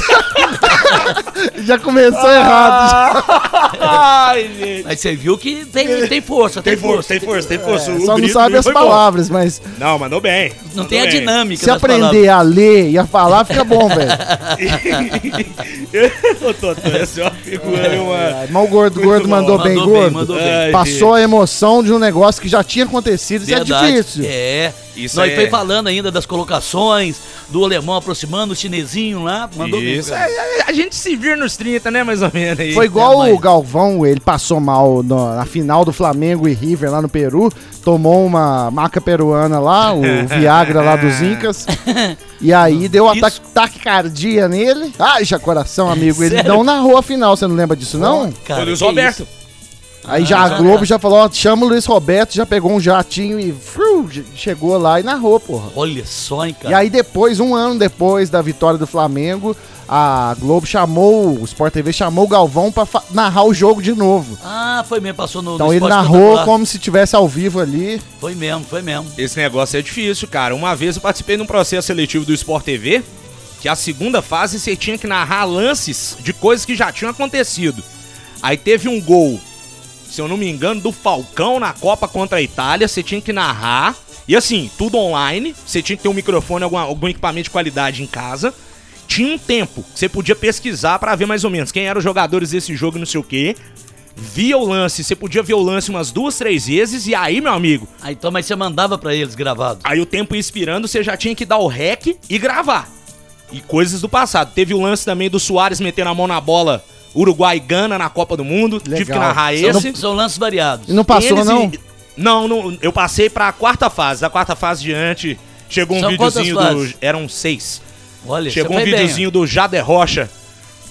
Já começou errado. Ai, gente. Mas você viu que tem, tem força, tem, Tem força, tem força, tem força. O Só não grito sabe as foi bom. palavras, mas Não, mandou bem. Não mandou tem a bem. dinâmica se das aprender a ler e a falar, fica bom, velho. Ô, Totonho, esse é uma figura, hein, mano. Mas o gordo, Muito gordo bom. mandou, bem, Mandou bem, gordo. mandou bem. Ai, Passou a emoção de um negócio que já tinha acontecido. Isso Verdade. é difícil. É. Isso Nós é- foi falando ainda das colocações, do alemão aproximando, o chinesinho lá. Mandou. Isso, cara. é, a gente se vira nos 30, né, mais ou menos aí. Foi igual É, mas- o Galvão, ele passou mal no- na final do Flamengo e River lá no Peru, tomou uma maca peruana lá, o Viagra lá dos Incas, e aí deu Isso. ataque taquicardia nele. Ai, já coração, amigo, ele Sério? não narrou a final, você não lembra disso não? Cara, Foi o Luiz Roberto. isso? Aí já a Globo já falou, ó, chama o Luiz Roberto, já pegou um jatinho e fru, che- chegou lá e narrou, porra. Olha só, hein, E cara. aí depois, um ano depois da vitória do Flamengo, a Globo chamou, o Sport TV chamou o Galvão pra narrar o jogo de novo. Ah, foi mesmo, passou no. Então no ele narrou como se tivesse ao vivo ali. Foi mesmo, foi mesmo. Esse negócio é difícil, cara. Uma vez eu participei de um processo seletivo do Sport TV, que a segunda fase você tinha que narrar lances de coisas que já tinham acontecido. Aí teve um gol, se eu não me engano, do Falcão na Copa contra a Itália, você tinha que narrar. E assim, tudo online, você tinha que ter um microfone, algum, algum equipamento de qualidade em casa. Tinha um tempo, que você podia pesquisar pra ver mais ou menos quem eram os jogadores desse jogo e não sei o quê. Via o lance, você podia ver o lance umas duas, três vezes, e aí, meu amigo, Aí então, mas você mandava pra eles gravado. Aí o tempo ia expirando, você já tinha que dar o rec e gravar. E coisas do passado. Teve o lance também do Soares metendo a mão na bola Uruguai e Gana na Copa do Mundo. Tive que Legal. narrar São, esse. são lances variados. E não passou, Eles não? e- Não, não, eu passei pra quarta fase. Da quarta fase diante, chegou um São videozinho do. fases? Eram seis. Olha, Chegou um foi bem, videozinho do Jader Rocha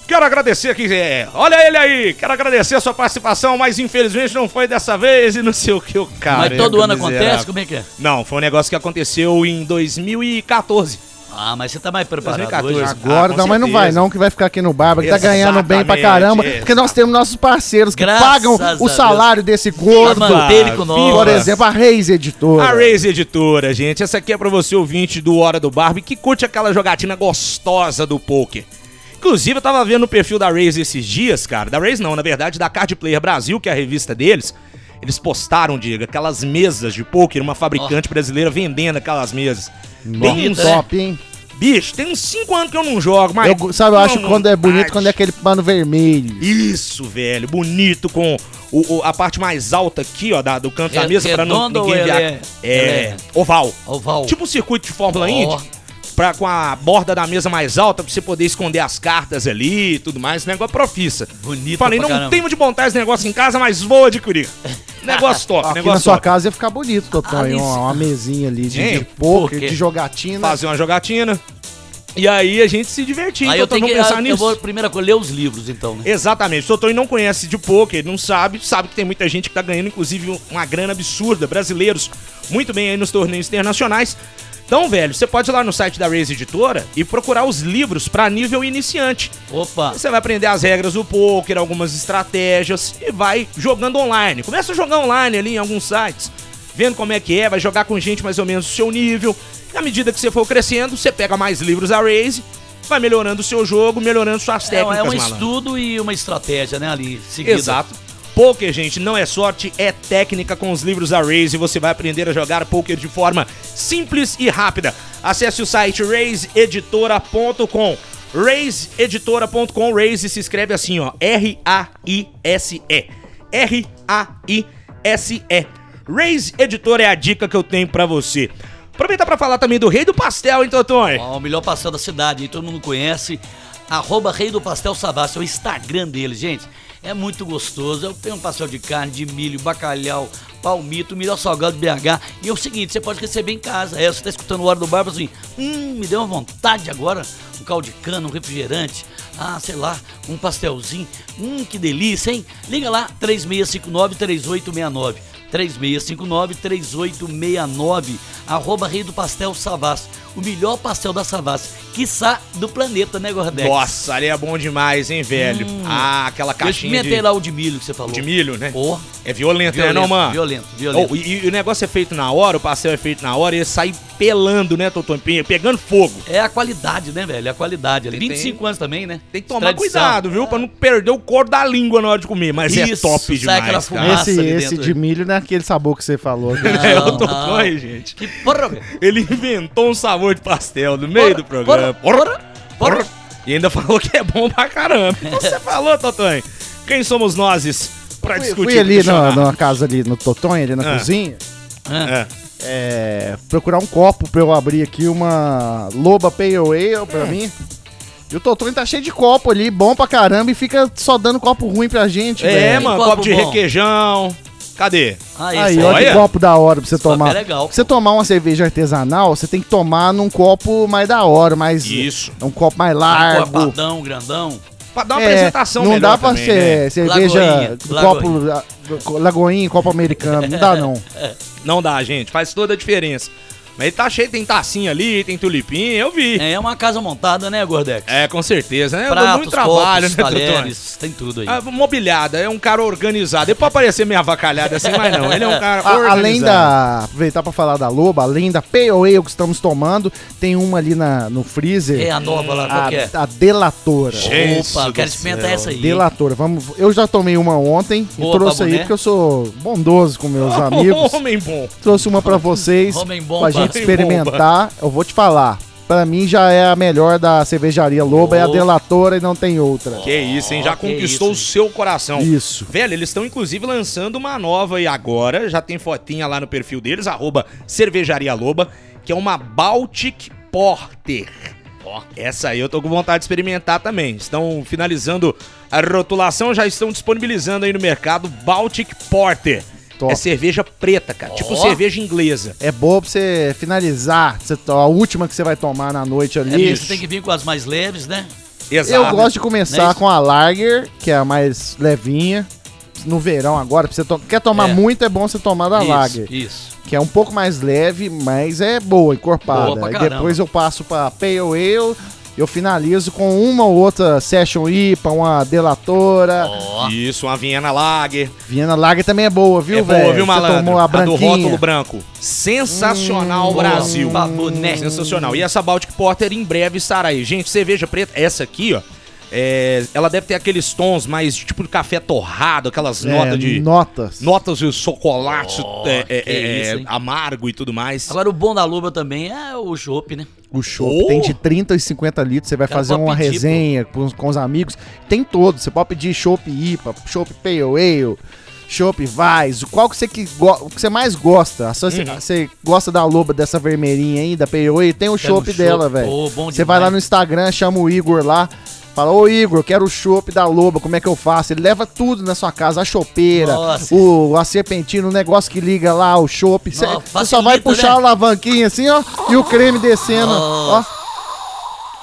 Quero agradecer aqui, é, olha ele aí, quero agradecer a sua participação, mas infelizmente não foi dessa vez e não sei o que o cara. Mas todo ano miserável. acontece? Como é que é? Não, foi um negócio que aconteceu em 2014. Ah, mas você tá mais preparado 2014. hoje. Agora, Ah, não, mas não vai não, que vai ficar aqui no Barba, que tá ganhando bem pra caramba. Porque nós temos nossos parceiros que Graças pagam o Deus. salário desse gordo. manter ele com nós. Por exemplo, a Reis Editora. A Raze Editora, gente. Essa aqui é pra você, ouvinte do Hora do Barbie, que curte aquela jogatina gostosa do poker. Inclusive, eu tava vendo o perfil da Raze esses dias, cara. Da Raze não, na verdade, da Card Player Brasil, que é a revista deles. Eles postaram, diga, aquelas mesas de poker, uma fabricante brasileira vendendo aquelas mesas. Bem Bem Bonito, né? top, hein? Bicho, tem uns 5 anos que eu não jogo, mas. Eu, sabe, eu acho que Não, quando é bonito, quando é aquele pano vermelho. Isso, velho, bonito, com o, o- a parte mais alta aqui, ó, da- do canto da mesa, pra não ninguém ou ver. é- é, é- oval. Oval. Tipo o circuito de Fórmula Ó. Indy, pra, com a borda da mesa mais alta, pra você poder esconder as cartas ali e tudo mais. Negócio é profissa. Bonito Falei, não caramba. tenho de montar esse negócio em casa, mas vou adquirir. Negócio top, Aqui na negócio sua top. casa ia ficar bonito, Totonho. Ali uma, uma mesinha ali de, Hein? de poker, Poker. de jogatina. Fazer uma jogatina. E aí a gente se divertir. Aí eu tenho que. pensar Eu nisso. vou primeiro ler os livros, então, né? Exatamente. O Totonho não conhece de poker, não sabe, sabe que tem muita gente que tá ganhando, inclusive, uma grana absurda. Brasileiros muito bem aí nos torneios internacionais. Então, velho, você pode ir lá no site da Raze Editora e procurar os livros pra nível iniciante. Opa. Você vai aprender as regras do poker, algumas estratégias e vai jogando online. Começa a jogar online ali em alguns sites, vendo como é que é, vai jogar com gente mais ou menos do seu nível. À medida que você for crescendo, você pega mais livros da Raze, vai melhorando o seu jogo, melhorando suas É, técnicas, é um malandro. estudo e uma estratégia, né, ali, seguida. Exato. Poker, gente, não é sorte, é técnica com os livros da Raze. Você vai aprender a jogar poker de forma simples e rápida. Acesse o site razeeditora.com. razeeditora.com. Raze se escreve assim, ó, R-A-I-S-E. R-A-I-S-E. Raze Editora é a dica que eu tenho pra você. Aproveitar pra falar também do Rei do Pastel, hein, Totonho? O melhor pastel da cidade, aí todo mundo conhece. Arroba Rei do Pastel Savassi, é o Instagram dele, gente. É muito gostoso. Eu tenho um pastel de carne, de milho, bacalhau, palmito, o melhor salgado de BH. E é o seguinte, você pode receber em casa. É, você tá escutando o Hora do Barba assim, hum, me deu uma vontade agora. Um caldo de cana, um refrigerante. Ah, sei lá, um pastelzinho. Hum, que delícia, hein? Liga lá, 3659-3869. 3659-3869, arroba Rei do Pastel Savassi, o melhor pastel da Savassi, quiçá do planeta, né, Gordex? Nossa, ali é bom demais, hein, velho? Ah, aquela Eu caixinha experimentei de, lá o de milho que você falou. de milho, né? É violento, violento, né, não, mano? violento, violento. Oh, e, e o negócio é feito na hora, o pastel é feito na hora e ele sai pelando, né, Totô? Pe- Pegando fogo. É a qualidade, né, velho? É a qualidade ali. Tem- 25 anos também, né? Tem que tomar Tradição. cuidado, viu? Pra não perder o cor da língua na hora de comer. Mas é Isso, top sai demais, aquela cara. fumaça. Esse, ali esse dentro, de né? milho não é aquele sabor que você falou. né? É o Não, Totonho, não. gente. Que porra, velho. Ele inventou um sabor de pastel no meio do programa. Porra, porra, porra. E ainda falou que é bom pra caramba. Então você falou, Totonho. Quem somos nós pra Fui, discutir? fui ali questionar? na, na casa ali no Totonho, ali na Ah. cozinha, É. é, procurar um copo pra eu abrir aqui uma Loba Pale Ale pra mim. E o Totonho tá cheio de copo ali, bom pra caramba, e fica só dando copo ruim pra gente, É, velho. mano, copo copo de bom. requeijão. Cadê? Ah, Aí, olha que copo da hora pra você copo tomar. é legal. Pra você tomar uma cerveja artesanal, você tem que tomar num copo mais da hora, mais. Isso. Um copo mais Um largo. copadão, grandão. Pra dar uma É, apresentação não melhor dá pra também, ser né? cerveja Lagoinha, copo lagoinha, copo americano, não dá não. Não dá, gente. Faz toda a diferença. Mas ele tá cheio, tem tacinha ali, tem tulipim, eu vi. É uma casa montada, né, Gordex? É, com certeza, né? Pratos, muito trabalho, copos, né, talheres, tem tudo aí. Ah, mobiliada, é um cara organizado. Ele pode parecer meio avacalhado assim, mas não. Ele é um cara A- organizado. além da. Aproveitar pra falar da Loba, além da Pale Ale que estamos tomando, tem uma ali na, no freezer. É a nova lá, qual a, que é? a Delatora. Gente Opa, quero experimentar céu. essa aí. Delatora. Vamos, eu já tomei uma ontem Boa e trouxe aí boné. porque eu sou bondoso com meus amigos. Homem bom. Trouxe uma pra vocês, Homem bomba. pra gente experimentar. Eu vou te falar. Pra mim já é a melhor da cervejaria Loba, é a Oh. Delatora e não tem outra. Que isso, hein? Já que conquistou isso. o seu coração. Isso. Velho, eles estão inclusive lançando uma nova e agora, já tem fotinha lá no perfil deles, arroba Cervejaria Loba, que é uma Baltic Porter. Ó, essa aí eu tô com vontade de experimentar também. Estão finalizando a rotulação, já estão disponibilizando aí no mercado Baltic Porter. Top. É cerveja preta, cara, tipo Ó. cerveja inglesa. É boa pra você finalizar, você a última que você vai tomar na noite É ali. porque você tem que vir com as mais leves, né? Exato. Eu gosto de começar é com a Lager, que é a mais levinha. No verão agora, pra você to- quer tomar É. muito, é bom você tomar da isso, Lager. Isso. Que é um pouco mais leve, mas é boa, encorpada. Boa pra e depois eu passo pra Pale Ale, eu finalizo com uma ou outra Session IPA, uma Delatora. Ó. Isso, uma Viena Lager. Viena Lager também é boa, viu, é velho? boa, viu, Você malandro? tomou a do branquinha. rótulo branco. Sensacional, Hum, Brasil. Baboné. Sensacional. E essa Baltic Porter em breve estará aí. Gente, cerveja preta, essa aqui, ó. É, ela deve ter aqueles tons mais tipo de café torrado, aquelas É, notas de. Notas. Notas de chocolate Oh, é, é, é, isso, amargo e tudo mais. Agora o bom da Luba também é o chopp, né? O chopp Oh! tem de 30 e 50 litros, você vai Cara, fazer uma pedir, resenha com, com os amigos. Tem todos, você pode pedir chopp IPA, chopp Pale Ale, chopp Weiss, qual que você, que go- o que você mais gosta. A sua- Uhum. Você gosta da loba dessa vermelhinha aí, da Pale Ale, tem o chopp dela, velho. Você vai lá no Instagram, chama o Igor lá, fala, ô Igor, quero o chopp da loba, como é que eu faço? Ele leva tudo na sua casa, a chopeira, Nossa. o, a serpentina, o negócio que liga lá, o chopp. Você Ó, só vai puxar né? a alavanquinha assim, ó, e o creme descendo, ó. Nossa.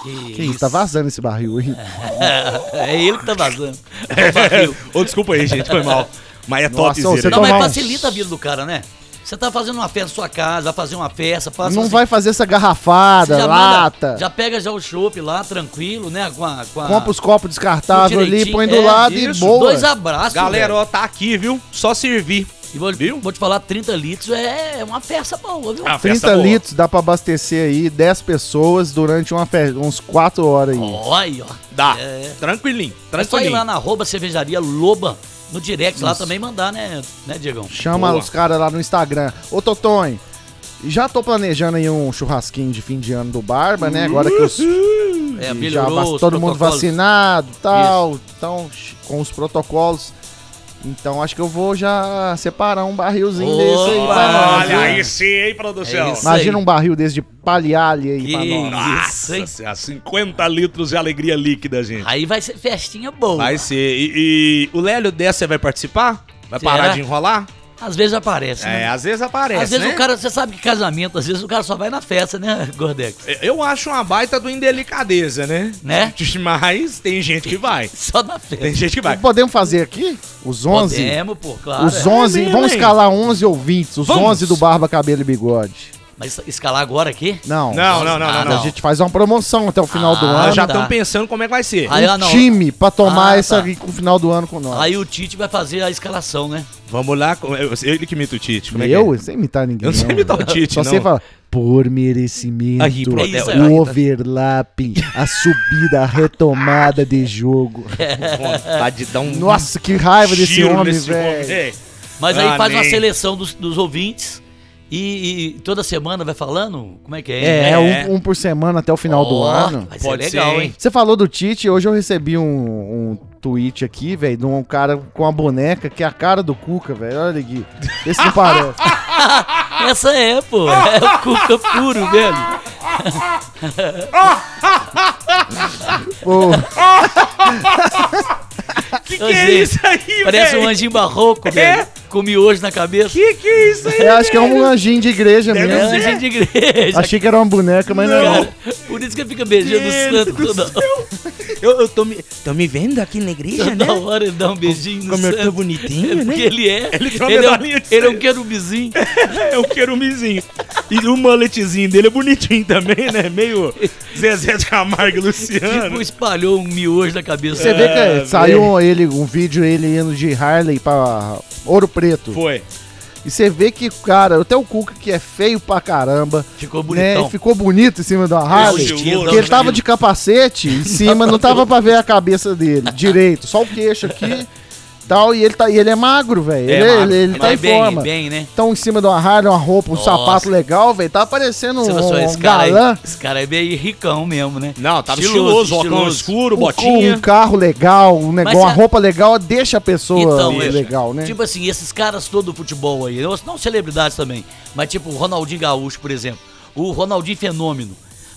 Que, Que isso, tá vazando esse barril aí. É ele que tá vazando. É o barril. Ô, desculpa aí, gente, foi mal. Mas é Nossa, top você Não, mas um- facilita a vida do cara, né? Você tá fazendo uma festa na sua casa, vai fazer uma festa, faz Não assim, vai fazer essa garrafada, já lata. manda- já pega já o chopp lá, tranquilo, né? Com a, com a- Compra os copos descartáveis ali, põe do é, lado isso. e boa. Dois abraços, Galera, velho. ó, tá aqui, viu? Só servir. E vou, viu? vou te falar, 30 litros é uma festa boa, viu? Ah, 30 festa boa. litros dá pra abastecer aí 10 pessoas durante uma fe... uns 4 horas aí. Olha, ó. Dá. É. Tranquilinho, É só ir tranquilinho. lá na arroba cervejaria Loba, no direct lá também mandar, né, né Diegão? Chama Boa. os caras lá no Instagram. Ô Totonho, já tô planejando aí um churrasquinho de fim de ano do Barba, né? Agora que os É, já todo mundo vacinado e tal, então com os protocolos. Então acho que eu vou já separar um barrilzinho Opa! desse aí pra nós. Olha aí sim, hein, produção. É isso. Imagina aí. um barril desse de palhalha aí pra Que nós. isso, hein? Nossa, Senhora, 50 litros de alegria líquida, gente. Aí vai ser festinha boa. Vai ser. E, e o Lélio dessa você vai participar? Vai Será? parar de enrolar? Às vezes aparece, É, né? às vezes aparece, Às vezes né? o cara, você sabe que casamento, às vezes o cara só vai na festa, né, Gordex? Eu acho uma baita do indelicadeza, né? Né? Mas tem gente que vai. Só na festa. Tem gente que vai. Podemos fazer aqui? Os 11? Podemos, pô, claro. Os 11, mesmo, vamos hein? escalar 11 ouvintes, os Vamos. 11 do Barba, Cabelo e Bigode. Mas escalar agora aqui? Não, Não, não, não, Ah, não, a não. gente faz uma promoção até o final do Ah, Nós ano. já dá. estamos pensando como é que vai ser. Aí, um não. time pra tomar Ah, essa tá. com o final do ano com nós. Aí o Tite vai fazer a escalação, né? Vamos lá. Ele que imita o Tite. Como é que eu? é? Sem imitar ninguém. Eu não sei imitar o Tite, Só não. sei falar, por merecimento, Aí, pronto, É isso é- aí. o overlapping, a subida, a retomada de jogo. Vontade de dar um. Nossa, que raiva desse homem, velho. É. Mas aí Ah, faz uma seleção dos, dos ouvintes e, e toda semana vai falando? Como é que é? É, É. Um, um por semana até o final do Ó, ano. Vai ser Pode legal, ser, hein? Você falou do Tite, hoje eu recebi um, um tweet aqui, velho, de um cara com uma boneca que é a cara do Cuca, velho. Olha aqui. Esse não parece. Essa é, pô. É o Cuca puro, velho. Pô, Que que é isso aí, Parece um velho? anjinho barroco, velho. Com miojo na cabeça. Que que é isso aí? eu acho que é um anjinho de igreja Deve É mesmo. anjinho de igreja. Achei que era uma boneca, mas não, é não. Cara, por isso que ele fica beijando o santo toda, Eu, eu tô, me, tô me vendo aqui na igreja, né? toda hora. Ele dá um beijinho no Como eu tô bonitinho, É porque né? ele é. Ele uma é, um, de ele é um querubizinho. É o querumizinho. E o muletzinho dele é bonitinho também, né? Meio Zezé de Camargo e Luciano. Tipo, espalhou um miojo na cabeça. Você vê que É, saiu um, ele, um vídeo ele indo de Harley pra Ouro Preto. Foi. E você vê que, cara, até o Cuca, que é feio pra caramba, Ficou né? bonitão. Ficou bonito em cima da Harley. Porque ele né? tava de capacete em cima, não tava pra ver a cabeça dele direito, só o queixo aqui. Tal, e ele, tá, e ele é magro, velho. É ele magro. ele, ele tá em bem, forma. bem, né? Então, em cima de uma Harley, uma roupa, um Nossa. sapato legal, velho. Tá parecendo um, um esse cara galã. aí, esse cara é meio ricão mesmo, né? Não, tava Estiloso, estiloso, óculos escuro, Um- botinha. Um carro legal, um negócio, Mas uma é- roupa legal, deixa a pessoa Então, legal, né? Tipo assim, esses caras todo do futebol aí, não- não celebridades também, mas tipo o Ronaldinho Gaúcho, por exemplo, o Ronaldinho Fenômeno.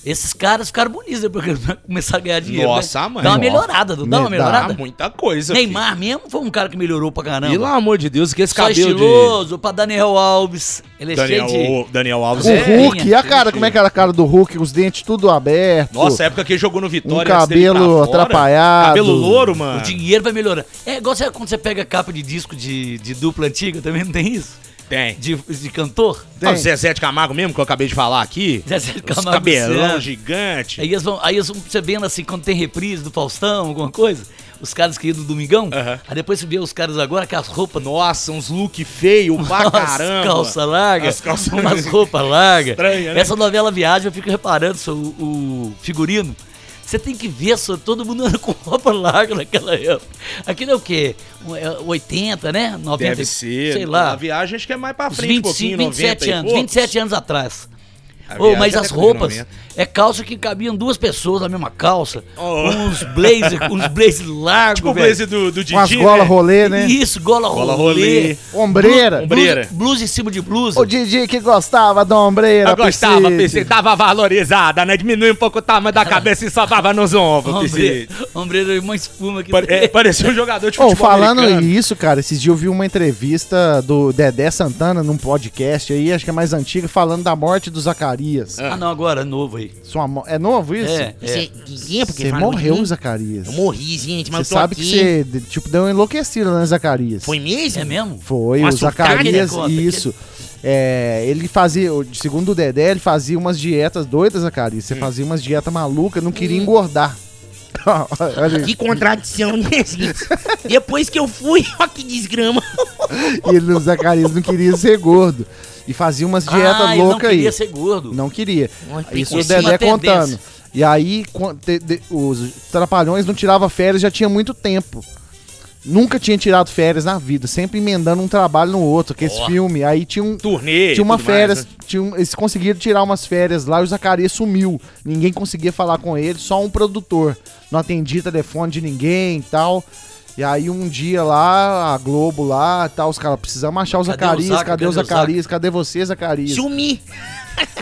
Esses caras ficaram bonitos depois que eles começaram a ganhar dinheiro. Nossa, né? mãe. Dá uma melhorada, não dá uma Me- dá melhorada? muita coisa. filho. Neymar mesmo foi um cara que melhorou pra caramba. Pelo amor de Deus, que esse Só cabelo de... estiloso, pra Daniel Alves. Ele é Daniel, cheio de... Daniel Alves O é... Hulk, e a cara, como é que era a cara do Hulk? Os dentes tudo aberto. Nossa, a época que ele jogou no Vitória. Um cabelo atrapalhado. Cabelo louro, mano. O dinheiro vai melhorando. É igual você- quando você pega capa de disco de, de dupla antiga, também não tem isso? Tem. De, de cantor? Tem. Ah, o Zezé de Camargo mesmo, que eu acabei de falar aqui. Zezé de Os Camargo cabelão Luciano. gigante. Aí eles vão, aí eles vão você vendo assim, quando tem reprise do Faustão, alguma coisa, os caras que iam do Domingão, Aham. aí depois você vê os caras agora com as roupas Nossa, uns look feio pra caramba. calça larga, As calças- umas roupas largas. Estranha, né? Essa novela Viagem, eu fico reparando o, o figurino. Você tem que ver só todo mundo andando com roupa larga naquela época. Aquilo é o quê? Um, é 80, né? 90, Deve ser. Sei lá. A viagem acho que é mais pra frente, um 25, pouquinho, 27 90 e anos, poucos. 27 anos atrás. Viagem mas as roupas, 90. é calça que cabiam duas pessoas na mesma calça. Oh. Uns blazer, uns blazer largos, Tipo o velho. blazer do, do Didi, Com as né? gola rolê, né? Isso, gola, Gola rolê. rolê. Ombreira. Ombreira. Blusa, blusa em cima de blusa. O Didi que gostava da ombreira. Eu gostava, que tava valorizada, né? Diminui um pouco o tamanho da cabeça e só tava nos ombros. Ombreira, Piscite. ombreira e uma espuma que Pare- é, parecia um jogador de Ô, futebol falando americano. isso, cara, esses dias eu vi uma entrevista do Dedé Santana num podcast aí, acho que é mais antiga, falando da morte do Zacarias. Ah, não, agora, novo aí. Sua mo- É novo isso? É, é. Você falou de morreu? Zacarias. Eu morri, gente, mas Você eu tô sabe aqui. que você, de- tipo, deu uma enlouquecida, né, Zacarias? Foi mesmo? É mesmo? Foi, Uma o surtada, Zacarias, né, conta, isso. É, ele fazia, o- segundo o Dedé, ele fazia umas dietas doidas, Zacarias. Hum. Você fazia umas dietas malucas, não queria engordar. Olha. Que contradição, né, gente? Depois que eu fui, ó que desgrama. e ele, o Zacarias não queria ser gordo. E fazia umas dietas ah, não loucas aí. queria ser gordo. Não queria. Isso o é Dedé contando. E aí, os Trapalhões não tirava férias já tinha muito tempo. Nunca tinha tirado férias na vida, sempre emendando um trabalho no outro, que esse filme. Aí tinha um. Turnê. Tinha uma tudo mais, férias, né? tinha um- eles conseguiram tirar umas férias lá e o Zacarias sumiu. Ninguém conseguia falar com ele, só um produtor. Não atendia telefone de ninguém e tal. E aí um dia lá, a Globo lá, tal, os caras precisamos achar o Cadê o Zacarias, Zaca? cadê o Cadê o Zacarias, cadê você, Zacarias? Sumi.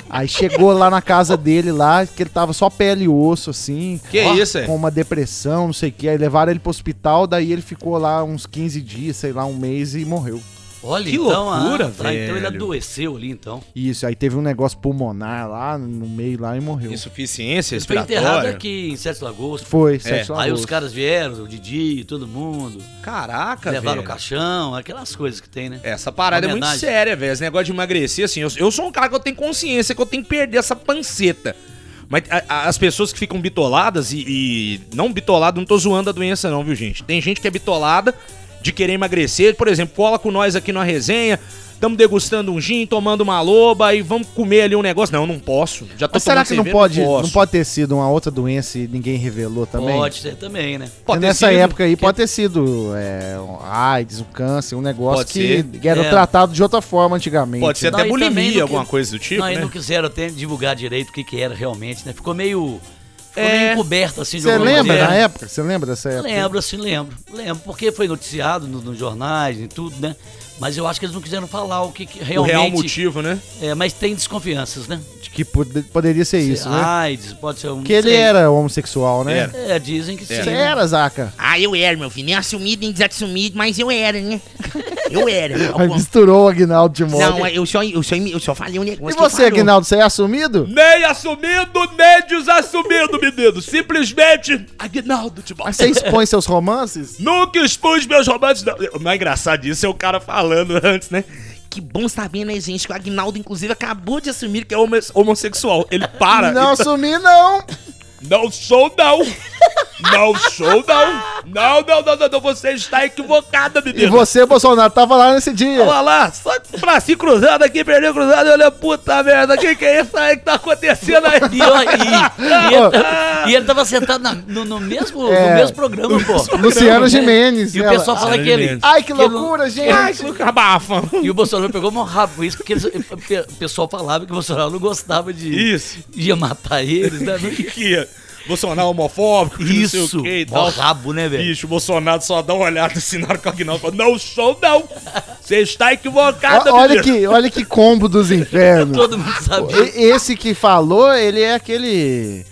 Aí chegou lá na casa dele lá, que ele tava só pele e osso, assim. Que ó, isso, é? Com uma depressão, não sei o que. Aí levaram ele pro hospital, daí ele ficou lá uns 15 dias, sei lá, um mês e morreu. Olha, Que então, loucura, ah, tá, Então ele velho. adoeceu ali, então. Isso, aí teve um negócio pulmonar lá no meio lá e morreu. Insuficiência Ele foi enterrado aqui em Sete Lagoas. Foi, sete Aí os Lagoas. caras vieram, o Didi, todo mundo. Caraca, levaram velho. o caixão, aquelas coisas que tem, né? Essa parada é muito séria, velho. Esse negócio de emagrecer, assim, eu, eu sou um cara que eu tenho consciência que eu tenho que perder essa panceta. Mas a- a- as pessoas que ficam bitoladas e, e Não bitolado, não tô zoando a doença, não, viu, gente? Tem gente que é bitolada de querer emagrecer. Por exemplo, cola com nós aqui na resenha. Estamos degustando um gin, tomando uma loba e vamos comer ali um negócio. Não, eu não posso. Já tô Mas será que não pode, posso. não pode ter sido uma outra doença e ninguém revelou também? Pode ser também, né? Pode nessa sido. época aí pode ter sido é, um AIDS, um câncer, um negócio Pode que ser. era É. tratado de outra forma antigamente. Pode ser Não, até também bulimia, não alguma que- coisa do tipo, não, e né? não quiseram até divulgar direito o que, que era realmente, né? Ficou meio. Ficou É. meio encoberto assim de Você lembra maneira. na época? Você lembra dessa época? Lembro, assim, lembro. Lembro, porque foi noticiado no- nos jornais e tudo, né? Mas eu acho que eles não quiseram falar o que, que O realmente. real motivo, né? É, mas tem desconfianças, né? De que pode- poderia ser isso, né? AIDS, pode ser um. Que ele era homossexual, né? Era. É, dizem que sim. Você né? era, Zaca. Ah, eu era, meu filho. Nem assumido, nem desassumido, mas eu era, né? Eu era. Aí misturou o Aguinaldo de modo. Não, eu só, eu, só, eu só falei um E negócio. ele você. Aguinaldo, você é assumido? Nem assumido, nem desassumido, menino. Simplesmente Aguinaldo de Mas você expõe seus romances? Nunca expus meus romances. Não. O mais engraçado disso é o cara falando antes, né? Que bom saber, né, gente? Que o Agnaldo, inclusive, acabou de assumir que é homo- homossexual. Ele para. Não tá- assumi, não. Não sou, não. Não sou, não. Não, não, não, não, não. Você está equivocada, E menino. você, Bolsonaro, tava lá nesse dia. Olha lá, só com o bracinho cruzado aqui, perdeu cruzado. Olha, puta merda, o que, que é isso aí que tá acontecendo aí? E, e- e ele, tá- e ele tava sentado na- no, no mesmo, É. no mesmo programa, pô. Luciano Gimenez. E o pessoal fala Luciano que ele. Ai, que que ele- loucura, gente. Ai, que abafa. E o Bolsonaro pegou mó rápido por isso, porque eles- o pessoal falava que o Bolsonaro não gostava de. Isso. ia matar eles, né? Que ia. Bolsonaro homofóbico, que não sei Isso. o que Mó tal. rabo, né, velho? Bicho, o Bolsonaro só dá uma olhada assim na hora que o Aguinaldo fala, não sou não, você está equivocado, Ó, olha, menino." que, olha que combo dos infernos. Todo mundo sabe. E- Esse que falou, ele é aquele.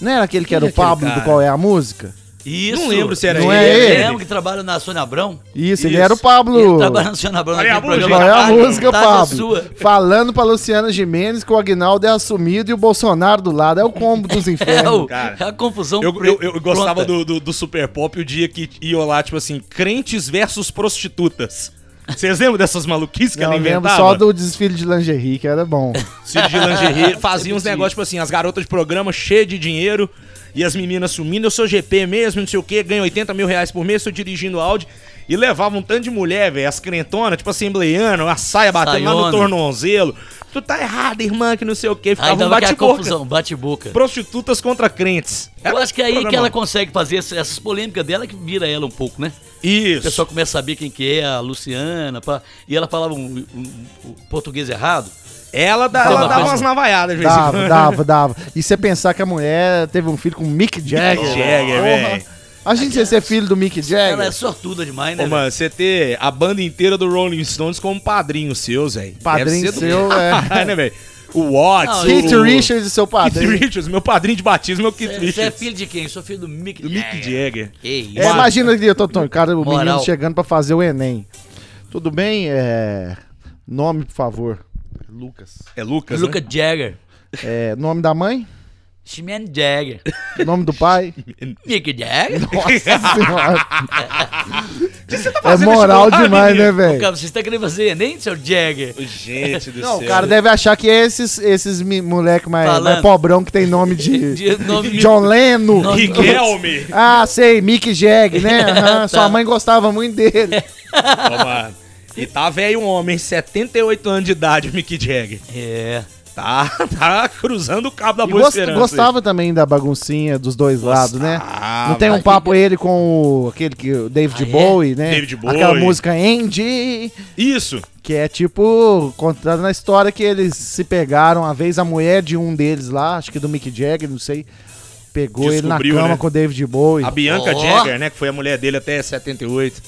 Não era aquele que era Quem o é Pablo cara? do Qual é a Música? Isso. Não lembro se era Não ele. é ele? Lembro que trabalha na Sônia Abrão. Isso, ele Isso. era o Pablo. Ele trabalha na Sônia Abrão Olha a música, é a Tarde- música, Pablo? sua. Falando pra Luciana Gimenez que o Agnaldo é assumido e o Bolsonaro do lado. É o combo dos É, infernos. o, cara. é a confusão. Eu, eu, eu gostava do, do, do Super Pop o dia que ia lá, tipo assim, crentes versus prostitutas. Vocês lembram dessas maluquices que Não, ela eu lembro inventava? só do desfile de lingerie, que era bom. Cid de lingerie, fazia uns negócios, tipo assim, as garotas de programa cheias de dinheiro e as meninas sumindo, eu sou GP mesmo, não sei o que, ganho 80 mil reais por mês, tô dirigindo áudio. E levava um tanto de mulher, velho, as crentonas, tipo assembleiana, uma saia batendo lá no tornozelo. Tu tá errada, irmã, que não sei o que, Aí ficava um dava aquela bate-boca. bate-boca. Prostitutas contra crentes. Eu Era acho que é aí que ela consegue fazer essa- essas polêmicas dela que vira ela um pouco, né? O Isso. pessoal começa a saber quem que é a Luciana, pá, e ela falava um, um- um português errado. Ela, dá, Tem ela dava umas navaiadas em Dava, dava, dava. E você pensar que a mulher teve um filho com o Mick Jagger. Jagger, Porra. velho. A gente ser filho do Mick Jagger. Ela é sortuda demais, né? Ô, mano, você ter a banda inteira do Rolling Stones como padrinho seus, velho. Padrinho seu, é. caralho, né, velho? O Watts, Não, o... Keith o- Richards e seu Keith padrinho. Richards, meu padrinho de batismo é o Keith Você você é Richards. filho de quem? Eu sou filho do Mick do Mick Jagger. Que isso. É, imagina que eu tô, tô, cara, o Moral. menino chegando pra fazer o Enem. Tudo bem? É... Nome, por favor. Lucas. É Lucas, Luca né? Jagger. É, nome da mãe? Shimon Jagger. Nome do pai? Mick Jagger? Nossa senhora. tá É moral demais, né, velho? Cara, você está querendo fazer Enem, seu Jagger? Gente do Não, céu. o cara deve achar que é esses, esses moleque mais, Falando. mais pobrão que tem nome de, De nome- John Lennon. Nome- Riquelme. Ah, sei, Mick Jagger, né? Aham, Sua Tá. mãe gostava muito dele. Mano. E tá velho um homem, 78 anos de idade, o Mick Jagger. É. Tá, tá cruzando o cabo da E boa gost- esperança. gostava também da baguncinha dos dois lados, né? Não tem um Aí- papo ele com o, aquele que o David Ah, é? Bowie, né? David Bowie. Aquela música Andy, Isso. que é tipo contando na história que eles se pegaram uma vez a mulher de um deles lá, acho que do Mick Jagger, não sei, pegou ele na Descobriu, cama né? com o David Bowie. A Bianca Ó. Jagger, né? Que foi a mulher dele até 78.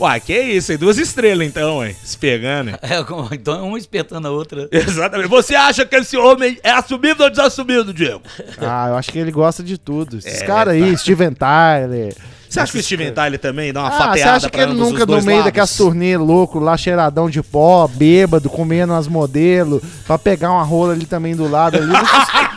Uai, que isso aí? Duas estrelas então, ué. Se pegando. hein? É, então é um espetando a outra. Exatamente. Você acha que esse homem é assumido ou desassumido, Diego? Ah, eu acho que ele gosta de tudo. Esses É, caras aí, Steven Tyler. Você acha que o Steven Tyler também dá uma Ah, você fateada acha que ele nunca, no meio lados? daquelas turnê louco, lá cheiradão de pó, bêbado, comendo umas modelos, pra pegar uma rola ali também do lado ali?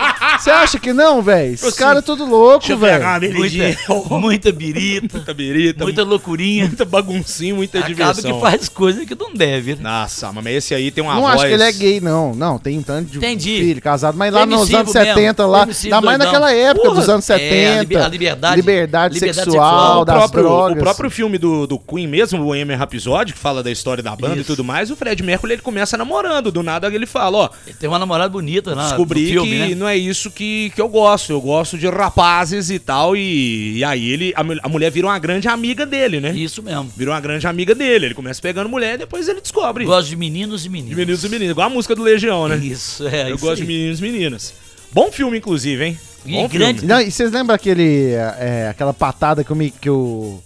Você acha que não, velho? Esses Assim, caras tudo louco, Deixa eu pegar uma velho. Muita, muita birita, Muita birita, muita loucurinha. muita baguncinha, muita Acaba diversão. que faz coisa que não deve, né? Nossa, mas esse aí tem uma Não voz... acho que ele é gay, não. Não, tem um tanto de Entendi. filho casado, mas lá nos anos 70, mesmo, lá, permissivo, ainda mais doidão. naquela época Porra, dos anos é, a 70. liber- a liberdade- liberdade, liberdade sexual, sexual. o das próprio, drogas. o próprio filme do, do Queen mesmo, o Bohemian Rhapsody, que fala da história da banda e Isso. tudo mais, o Fred Mercury ele começa namorando, do nada ele fala, ó, Ele tem uma namorada bonita lá descobri filme, que né? não é isso que, que eu gosto, eu gosto de rapazes e tal, e, e aí ele, a, a mulher vira uma grande amiga dele, né? Isso mesmo. Virou uma grande amiga dele, ele começa pegando mulher e depois ele descobre. Gosto de meninos e De meninas. meninos e meninas, igual a música do Legião, né? Isso, é. eu isso gosto de aí. meninos e meninas. Bom filme, inclusive, hein? E Bom grande- filme. Não, e vocês lembram aquele, é, aquela patada que, que o,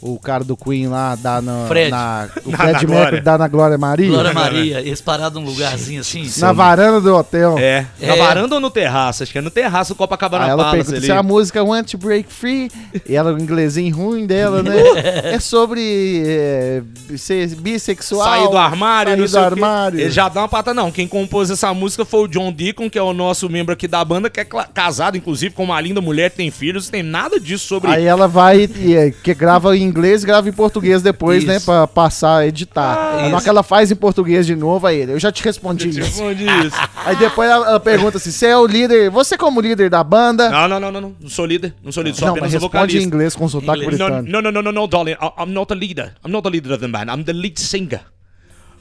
o cara do Queen lá dá na, Fred. na o Na- Fred na Mercury dá na Glória Maria? Glória Maria, eles pararam num lugarzinho assim. Na varanda do hotel. É, na É. varanda ou no terraço? Acho que é no terraço do Copacabana Aí ela Palace pergunta ali. se a música Want to Break Free, e ela, o inglesinho ruim dela, né? é sobre é, ser bissexual. Sair do armário, sair não do o armário. Ele já dá uma pata, não. Quem compôs essa música foi o John Deacon, que é o nosso membro aqui da banda, que é casado, inclusive, com uma linda mulher, tem filhos, não tem nada disso sobre. Aí ela vai, e, é, que grava em inglês e grava em português depois, Isso. né? Pra passar, editar. Ah, isso. que ela faz em português de novo, aí ele, eu já te respondi Tipo, isso. onde isso? Aí depois ela, ela pergunta assim, você é o líder, você como líder da banda... Não, não, não, não, não. Não sou líder. Não sou líder, sou Não, apenas mas um responde em vocalista. inglês com sotaque Inglês. Britânico. no, no, no, no, no, darling. I'm not a leader. I'm not the leader of the band. I'm the lead singer.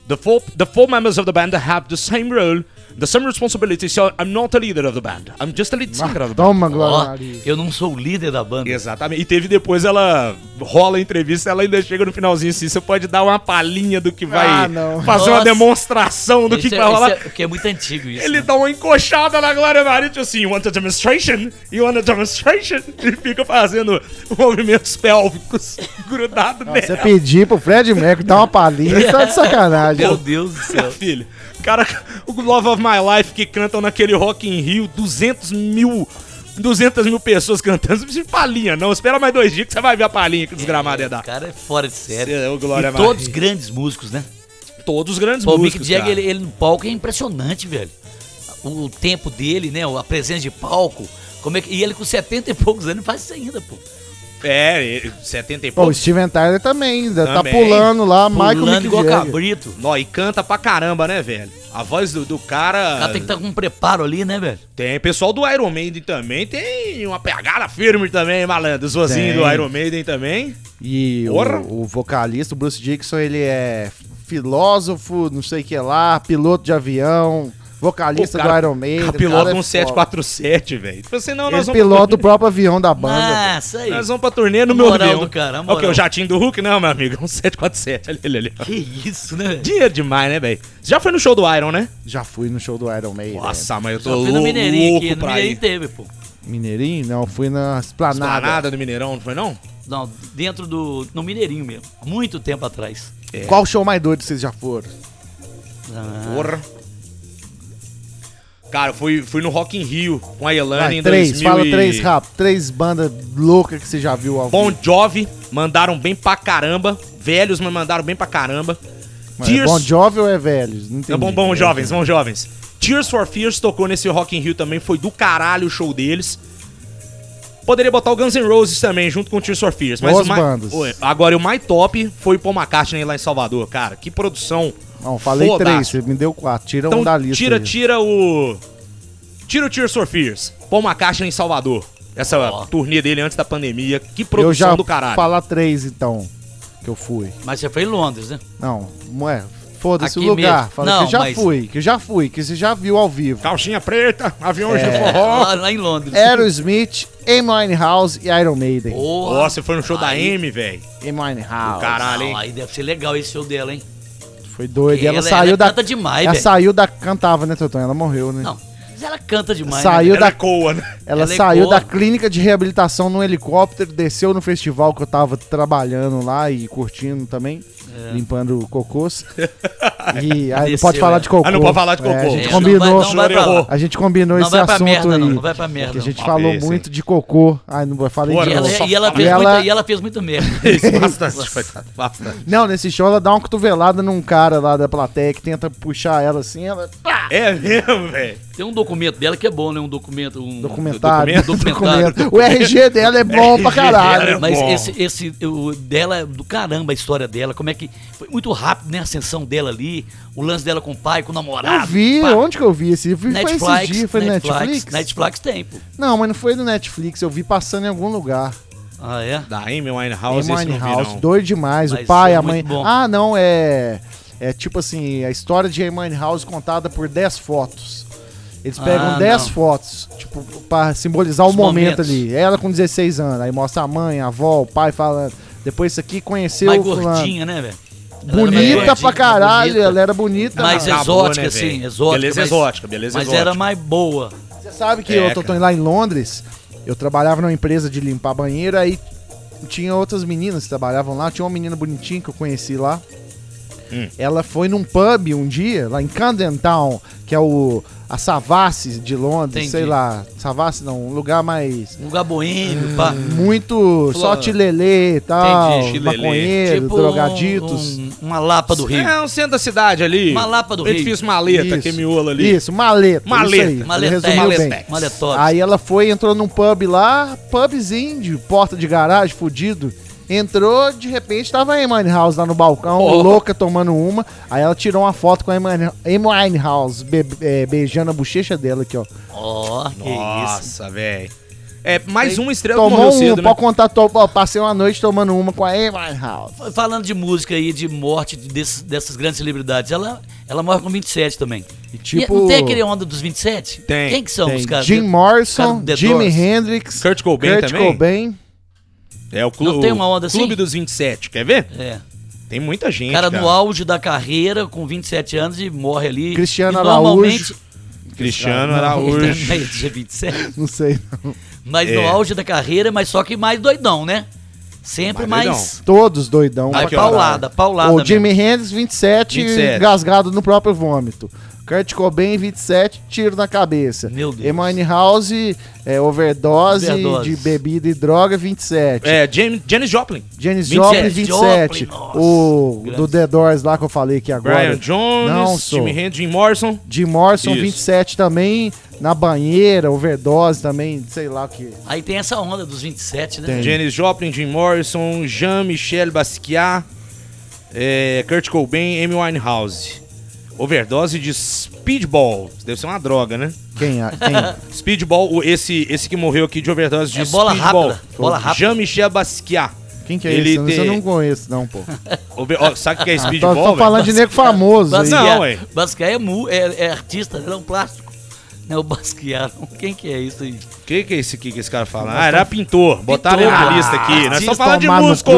The four, the four members of the band have the same role, the same responsibility, so I'm not a leader of the band. I'm just a lead singer of the band. Toma, Glória Maria. eu não sou o líder da banda. Exatamente. E teve depois, ela rola a entrevista, ela ainda chega no finalzinho assim, você pode dar uma palhinha do que vai Ah, não. fazer uma Nossa. demonstração do que, Isso que é, vai rolar. é- porque é muito antigo isso. Ele né? dá uma encoxada na Glória Maria, tipo assim, you want a demonstration? You want a demonstration? E fica fazendo movimentos pélvicos grudado Você nela. pedir pro Fred Mercury dar uma palhinha, tá de sacanagem. Meu Deus do céu. Filho, cara, o Love of My Life que cantam naquele Rock in Rio, 200 mil... 200 mil pessoas cantando, não precisa de palhinha, não. Espera mais dois dias que você vai ver a palhinha que desgramada ia O dar. cara é fora de série. É o Glória e todos grandes músicos, né? Todos os grandes Pô, o Mick músicos, Jagger, ele, ele no palco é impressionante, velho. O, o tempo dele, né? A presença de palco. Como é que, e ele com 70 e poucos anos faz isso ainda, pô. É, ele- 70 e Pô, o. Steven Tyler também, ainda tá Também. pulando lá, Michael Pulando Mick igual Jagger. cabrito. Nó, e canta pra caramba, né, velho? A voz do, do O cara. cara tem que estar com um preparo ali, né, velho? Tem pessoal do Iron Maiden também, tem uma pegada firme também, malandro. Os vozinhos do Iron Maiden também. E Porra. o, o vocalista, o Bruce Dixon, ele é filósofo, não sei o que lá, piloto de avião, vocalista O cara- do Iron Maiden. O o piloto cara é um foda. 747, velho. Tipo assim, não, Ele pilota o próprio avião da banda. velho. Nossa, aí. Nós vamos pra turnê no meu avião. do cara, o que, o jatinho do Hulk? Não, meu amigo, é um 747. Olha ele ali. Que isso, né? Dinheiro demais, né, velho? Você já foi no show do Iron, né? Já fui no show do Iron Maiden. Nossa, mas eu tô fui no lou- Mineirinho louco aqui. No pra Mineirinho ir. teve, pô. Mineirinho? Não, fui na Esplanada. Esplanada do Mineirão, não foi não? Não, dentro do. No Mineirinho mesmo. Muito tempo atrás. Qual show mais doido vocês já foram? Ah, Porra. Cara, eu fui, fui no Rock in Rio com a Elane Vai, em três, 2000 fala três rápido. Três bandas loucas que você já viu ao Bon. Jovi, mandaram bem pra caramba. Velhos, mas mandaram bem pra caramba. Mas é Bon Jovi ou é velhos? Não entendi. É bom, bom, jovens, bom, jovens. Tears for Fears tocou nesse Rock in Rio também, foi do caralho o show deles. Poderia botar o Guns N' Roses também, junto com o Tears for Fears. Mas Boas o bandas. Agora, o mais top foi o Paul McCartney lá em Salvador, cara. Que produção. Não, falei Fodástico. três, você me deu quatro. Tira Então, um da lista. tira, aí. tira o... Tira o Tears for Fears. Paul McCartney em Salvador. Essa Ó. turnê dele antes da pandemia. Que Eu produção já do caralho. falar três, então, que eu fui. Mas você foi em Londres, né? Não, não é. Foda-se o lugar. Fala Não, que eu já mas- fui, que eu já fui, que você já viu ao vivo. Calcinha preta, aviões É. de forró. Lá, lá em Londres. Aerosmith, Amy Winehouse e Iron Maiden. Porra. Nossa, você foi no show da Aí- Amy, velho. Amy Winehouse. Caralho, Não, hein? aí deve ser legal esse show dela, hein? Foi doido. E ela, Ela- saiu ela da. canta demais, ela velho. saiu da. Cantava, né, Totão? Ela morreu, né? Não, mas ela canta demais. Saiu né? Da- é coa, né? Ela, ela é saiu da clínica de reabilitação num helicóptero, desceu no festival que eu tava trabalhando lá e curtindo também, limpando cocôs. E aí não pode falar é. de cocô. Ah, não pode falar de É, cocô. a gente É, combinou. Não vai, não vai. A gente combinou Não esse vai pra assunto merda, aí. não. Não vai pra merda. Que a gente falou muito de cocô. Ai, não vou falar de ela, novo. e, ela E fez ela- muita, e ela fez muita merda. Isso, bastante, coitado. Bastante. Não, nesse show ela dá uma cotovelada num cara lá da plateia que tenta puxar ela assim, ela. É mesmo, velho. Tem um documento dela que é bom, né? Um documento. Um Documentário. Documentário. documento. O RG dela é bom pra caralho. Mas bom. esse, esse o dela, é do caramba, a história dela, como é que. Foi muito rápido, né? A ascensão dela ali, o lance dela com o pai, com o namorado. Eu vi, pá. onde que eu vi esse? Eu vi, foi Netflix, esses dias, foi no Netflix, Netflix? Netflix tem, pô. Não, mas não foi no Netflix, eu vi passando em algum lugar. Ah, é? Da Amy Winehouse, Amy esse vi, Winehouse, não. doido demais. Mas o pai, é a mãe. bom. Ah, não, é. É tipo assim, a história de Amy Winehouse contada por 10 fotos. Eles pegam Ah, 10 não. fotos, tipo, pra simbolizar o Os momento momentos. ali. Ela com 16 anos, aí mostra a mãe, a avó, o pai falando. Depois isso aqui conheceu Mais o fulano. gordinha, né, velho? Bonita pra caralho, bonita. ela era bonita. Mais mano. Exótica, né, assim, exótica. Beleza mas- exótica, beleza Mas exótica. era mais boa. Você sabe que eu tô, lá em Londres, eu trabalhava numa empresa de limpar banheiro, aí tinha outras meninas que trabalhavam lá, tinha uma menina bonitinha que eu conheci lá. Hum. Ela foi num pub um dia, lá em Camden Town, que é o a Savassi de Londres, Entendi. sei lá, Savassi não, um lugar mais Um lugar boêmio, pá. muito só Fala- tilelê e tal, Entendi, maconheiro, Tipo drogaditos. um- uma lapa do Rio. É um centro da cidade ali. Uma Lapa do Rio. Edifício Maleta, Isso. que é miolo ali. Isso, maleta. Maleta. Isso aí, Maleta, resumiu maleta. Maletox. Aí ela foi, entrou num pub lá, pubzinho, de porta de garagem, fudido. Entrou, de repente tava a Amy Winehouse lá no balcão, Oh. louca, tomando uma. Aí ela tirou uma foto com a Amy Amy Winehouse, be- é, beijando a bochecha dela aqui, ó. Ó, que isso. Nossa, velho. É, mais uma estrela que Tomou morreu um, cedo, né? pode contar, to, ó, passei uma noite tomando uma com a Amy House. Falando de música aí, de morte desses- dessas grandes celebridades, ela, ela morre com 27 também. E tipo, E não tem aquele onda dos 27? Tem. Quem que são tem os caras? Jim Morrison, Jimi. Hendrix, Kurt Cobain Kurt também? Cobain. É o clube, Não tem uma onda Clube assim? dos 27, quer ver? É. Tem muita gente, cara cara. no auge da carreira, com 27 anos, e morre ali. Cristiano e Araújo. Cristiano Araújo. tinha 27. Não sei. não. Mas É. no auge da carreira, mas só que mais doidão, né? Sempre Mais mais. Todos doidão. Aqui, paulada, paulada. O. Jimi Hendrix, 27, 27. engasgado no próprio vômito. Kurt Cobain, 27, tiro na cabeça. Meu Deus. Emine House, é, overdose, Overdose. de bebida e droga, 27. É, James, Janis Joplin. Janis 27. Joplin, 27. Joplin, o Grande. do The Doors lá que eu falei aqui agora. Brian Jones, Não sou. Jimi Hendrix, Jim Morrison. Jim Morrison, Isso. 27 também. Na banheira, overdose também, sei lá o que. Aí tem essa onda dos 27, né? Tem. Janis Joplin, Jim Morrison, Jean-Michel Basquiat, é, Kurt Cobain, Amy Winehouse. Overdose de Speedball. Deve ser uma droga, né? Quem? a- quem? Speedball, o- esse, esse que morreu aqui de overdose de É bola Speedball. rápida, bola rápida. Jean-Michel Basquiat. Quem que é Ele esse? tem- Eu não conheço, não, pô. Ó, sabe o que é Tô, Speedball? tô velho? falando de nego famoso. aí. Não, Basquiat, ué. Basquiat é, mu, é, é artista, ele é um plástico. Não é o Basquiat, não. Quem que é isso aí? O que, que é esse aqui que esse cara fala? Ah, era pintor. Botaram ele na lista aqui. Nós Artista, estamos falando de músico.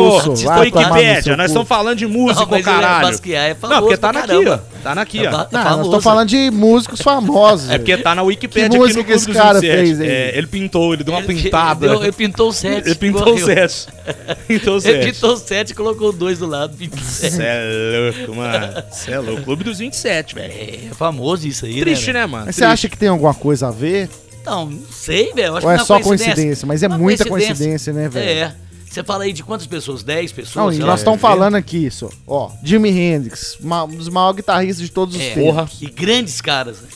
seu Nós estamos falando de músico, Não, é caralho. Basquiat, é Não, famoso porque tá pra na aqui, ó. Tá na aqui, É ó. ba- Não, famoso. falando de músicos famosos. É porque tá na Wikipédia Que aqui no Clube esse cara 27. fez aí? É, ele pintou, ele deu uma Ele- pintada. Ele, deu- ele pintou o 7. Ele pintou o 7. Pintou o Ele 7. pintou o 7 e colocou o 2 do lado. 27. Cê é louco, mano. Cê é louco. Clube dos 27, velho. É famoso isso aí, Triste, né? né, mano? Mas você acha que tem alguma coisa a ver? Não, não sei, velho. Ou é só coincidência? Mas é Uma muita coincidência, né, velho? É. Você fala aí de quantas pessoas? 10 pessoas? Não, e nós estamos falando aqui, isso. Ó, Jimi Hendrix, ma- um dos maiores guitarristas de todos os É, tempos. E grandes caras. né?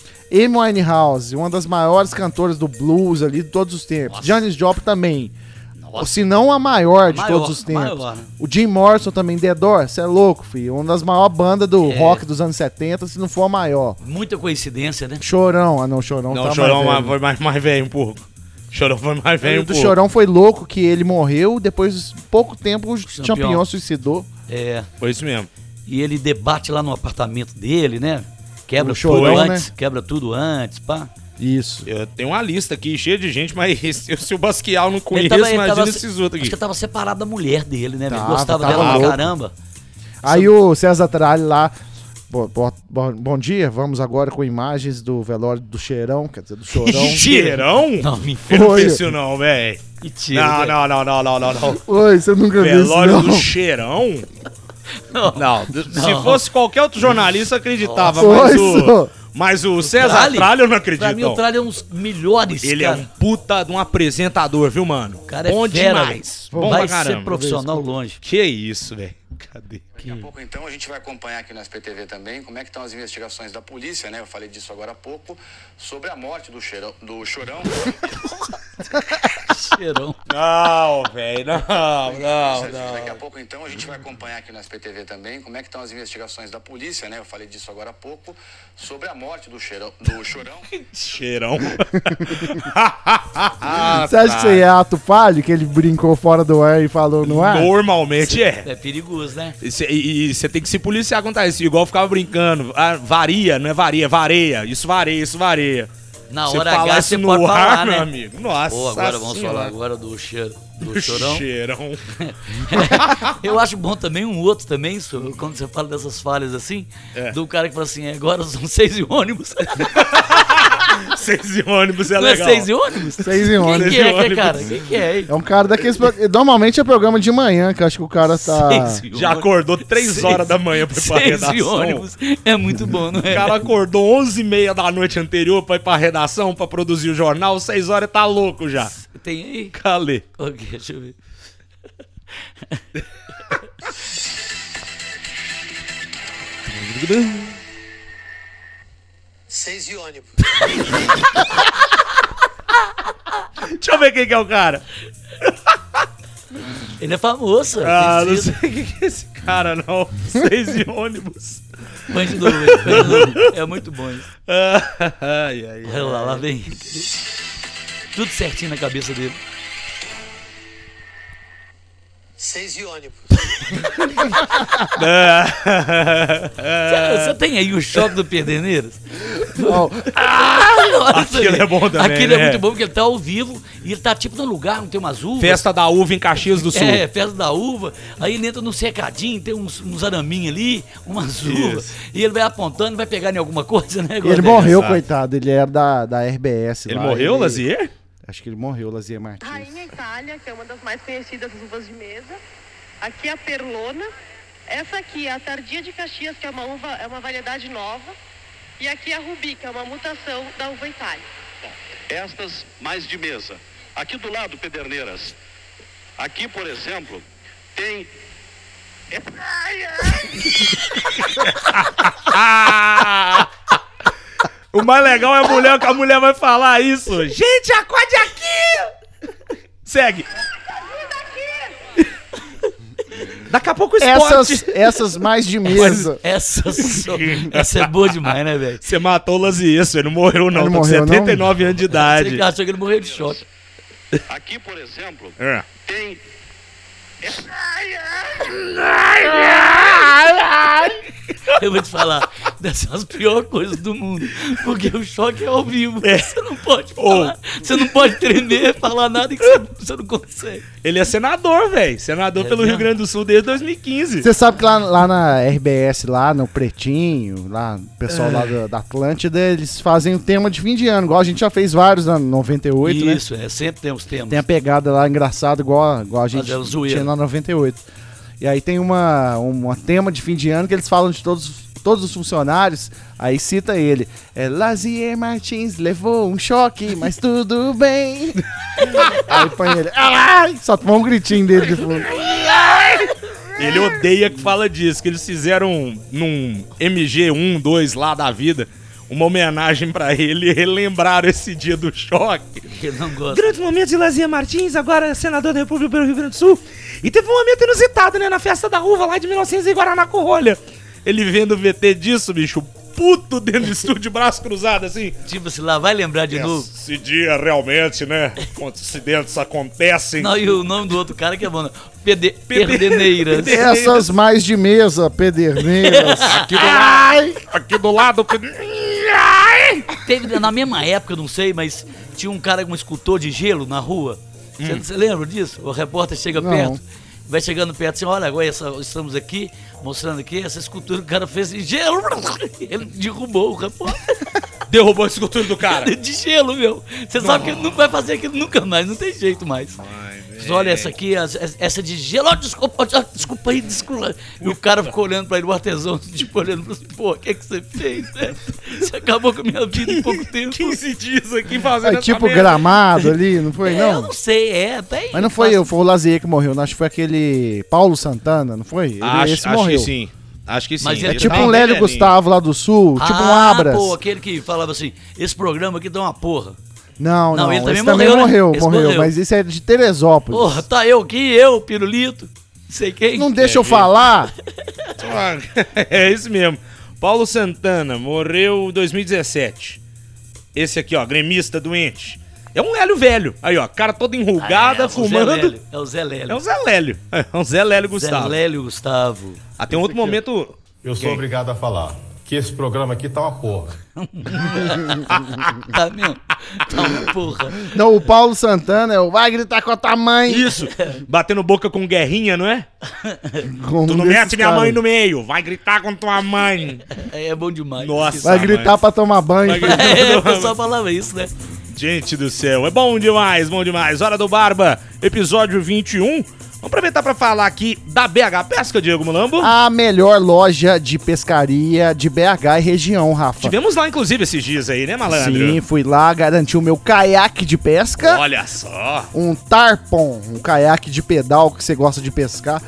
Amy Winehouse, uma das maiores cantoras do blues ali de todos os tempos. Nossa. Janis Joplin também. Nossa. se não a maior de Maior, todos os tempos. maior, né? O Jim Morrison também, The Doors, você é louco, filho. Uma das maiores bandas do É. rock dos anos 70, se não for a maior. Muita coincidência, né? Chorão, ah não, Chorão Não, tá o Chorão mais velho. foi mais, mais velho um pouco. Chorão foi mais velho O do. Chorão foi louco que ele morreu, depois de pouco tempo o Champion. Champion suicidou. É. Foi isso mesmo. E ele debate lá no apartamento dele, né? Quebra O tudo Chorão, antes. né? Quebra tudo antes, pá. Isso. Eu tenho uma lista aqui cheia de gente, mas se, se o Basquial não Ele conheço, tava- imagina tava- esses outros Acho aqui. que tava separado da mulher dele, né? Ele Tava, gostava tava dela pra caramba. Aí o César Tralli lá. Bo- bo- bo- bom dia, vamos agora com imagens do velório do Cheirão, quer dizer, do Chorão. Cheirão? Não, me Eu não Foi. fiz isso não, velho. mentira. Não, velho. não, não, não, não, não, não. Oi, você nunca viu isso, Velório não? do Cheirão? Não. Não, se fosse qualquer outro jornalista, eu acreditava, Nossa. mas o... Mas o César Tralli? Tralli eu não Pra acredito, mim, o. Tralli é um dos melhores, Ele é cara. um puta de um apresentador, viu, mano? O cara é Bom fera, demais. Bom Vai pra caramba. ser profissional longe. Que isso, velho. Cadê? Daqui a pouco, então, a gente vai acompanhar aqui no SPTV também como é que estão as investigações da polícia, né? Eu falei disso agora há pouco, sobre a morte do, cheirão, do Chorão. Cheirão. Não, velho, não, não, Daqui a não. pouco, então, a gente vai acompanhar aqui no SPTV também como é que estão as investigações da polícia, né? Eu falei disso agora há pouco, sobre a morte do, cheirão, do Chorão. Cheirão. Você acha que você é ato falho, que ele brincou fora do ar e falou no ar? Normalmente é. É perigoso, né? E cê- você tem que se policiar contra isso. Igual eu ficava brincando. Ah, varia, não é varia, vareia. Isso vareia, isso vareia. Na hora H você no pode ar, falar, meu né? amigo. Nossa Pô, agora vamos Senhora. falar agora do cheiro. Do Do chorão. Cheirão. Eu acho bom também um outro também, isso, quando você fala dessas falhas assim, É. do cara que fala assim, agora são seis e ônibus. Seis e ônibus é Não legal. é seis e ônibus? Seis em Quem ônibus. que é, que é, cara? Quem que é? É um cara daqueles. Normalmente é programa de manhã, que eu acho que o cara tá. Seis Já acordou três Seis- horas da manhã pra ir pra Seis e redação. ônibus. É muito bom, não O é? cara acordou 11 e meia da noite anterior pra ir pra redação, pra produzir o jornal. Seis horas tá louco já. Tem aí? Calê. Ok, deixa eu ver. Seis e ônibus. Deixa eu ver quem que é o cara. Ele é famoso. Ah, não sei quem que é esse cara, não. Seis e ônibus. Põe de novo, de. É muito bom isso. ai, ai, Olha lá, lá vem. Tudo certinho na cabeça dele. Seis de ônibus. Você, você tem aí o choque do Pederneiras? Ó, Aquilo é bom também, Aquilo é né? muito bom porque ele tá ao vivo e ele tá tipo num lugar, não tem umas uvas. Festa da uva em Caxias do Sul. É, festa da uva. Aí ele entra no cercadinho, tem uns, uns araminhos ali, umas uvas. E ele vai apontando, vai pegar em alguma coisa, né? ele morreu, Exato. coitado. Ele era da, da RBS. Ele lá, morreu, ele- Lazier? Acho que ele morreu, Lazier Martins. Rainha Itália, que é uma das mais conhecidas uvas de mesa. Aqui a Perlona. Essa aqui é a Tardia de Caxias, que é uma uva, é uma variedade nova. E aqui a Rubi, que é uma mutação da uva Itália. Estas mais de mesa. Aqui do lado, Pederneiras. Aqui, por exemplo, tem. Ah! O mais legal é a mulher que a mulher vai falar isso. Gente, acorde aqui! Segue. Daqui a pouco o esporte. Essas, essas mais de mesa. Essa, só- essa é boa demais, né, velho? Você matou o Lazier, ele não morreu não, Ele tá com morreu, não? 79 anos de idade. Você achou que ele morreu de choque. Aqui, por exemplo, É. tem. Eu vou te falar, dessas são as piores coisas do mundo. Porque o choque é ao vivo. Você não pode falar. Você não pode tremer, falar nada que você, você não consegue. Ele é senador, velho. Senador É pelo Rio mesmo? Grande do Sul desde 2015. Você sabe que lá, lá na RBS, lá no Pretinho, lá, o pessoal lá da, da Atlântida, eles fazem o tema de fim de ano, igual a gente já fez vários na 98, né? Isso, é, sempre tem os temas. Tem a pegada lá engraçada, igual, igual a gente zoeiro. tinha na 98. E aí tem uma, uma tema de fim de ano que eles falam de todos, todos os funcionários, aí cita ele. É, Lazier Martins levou um choque, mas tudo bem. aí põe ele. Ai! Só toma um gritinho dele de fundo. Ele odeia que fala disso, que eles fizeram num MG1, 2 lá da vida, uma homenagem pra ele e relembraram esse dia do choque. Grande momento de Lazier Martins, agora senador da República pelo Rio Grande do Sul. E teve um momento inusitado, né, na festa da uva lá de 1900 em Guaraná com rolha. Ele vendo o VT disso, bicho, puto dentro do estúdio, braço cruzado, assim. Tipo, se lá vai lembrar de novo. Esse dia realmente, né, acidentes acontecem. Não, e o nome do outro cara que é bom. né? Pede Perdeneiras. Essas mais de mesa, pederneiras. Aqui do lado, aqui do lado, Teve na mesma época, não sei, mas tinha um cara, um escultor de gelo na rua. Você você lembra disso? O repórter chega Não. perto, vai chegando perto assim, olha, agora essa- estamos aqui, mostrando aqui, essa escultura que o cara fez em gelo. Ele derrubou o repórter derrubou a escultura do cara. de gelo, meu. Você sabe que ele não vai fazer aquilo nunca mais, não tem jeito mais. Mas Olha, essa aqui, essa de gelo, ó, desculpa, ó, desculpa aí, desculpa. E o cara ficou olhando pra ele, o artesão, tipo, olhando pra assim, pô, o que é que você fez, né? Você acabou com a minha vida em pouco tempo. 15 dias aqui fazendo essa tipo gramado ali, não foi, É, eu não? não sei, é, tem. Mas não foi eu, foi o Lazier que morreu. Não, acho que foi aquele Paulo Santana, não foi? Ele, Acho, esse acho morreu. que sim. Acho que sim. Mas É tipo tava um Lélio. Gustavo lá do Sul, tipo um Ah, Abras. pô, aquele que falava assim, esse programa aqui dá uma porra. Não, Não, não, ele também esse também morreu, né? morreu, Esse morreu, morreu. Mas esse é de Teresópolis. Porra, tá eu aqui, eu, Pirulito, sei quem. não deixa eu falar. É isso mesmo. Paulo Santana morreu em 2017. Esse aqui, ó, gremista doente. É um Lélio velho. Aí, ó, cara todo enrugada, é, o Zé fumando. Lélio, é o Zé Lélio. É um Zé Lélio. É um Zé Lélio Gustavo. Zé Lélio Gustavo. Ah, tem um outro momento. Eu sou obrigado a falar que esse programa aqui tá uma porra. Tá mesmo? Tá uma porra. Não, o Paulo Santana é o vai gritar com a tua mãe. Isso, batendo boca com guerrinha, não é? Com Tu não mete minha mãe no meio, vai gritar com tua mãe. É, é bom demais. Nossa. Vai gritar pra tomar banho. É, o pessoal falava isso, né? Gente do céu, é bom demais, bom demais. Hora do Barba, episódio 21. Vamos aproveitar pra falar aqui da BH Pesca, Diego Mulambo. A melhor loja de pescaria de BH e região, Rafa. Tivemos lá, inclusive, esses dias aí, né, malandro? Sim, fui lá, garanti o meu caiaque de pesca. Olha só. um tarpon, um caiaque de pedal que você gosta de pescar.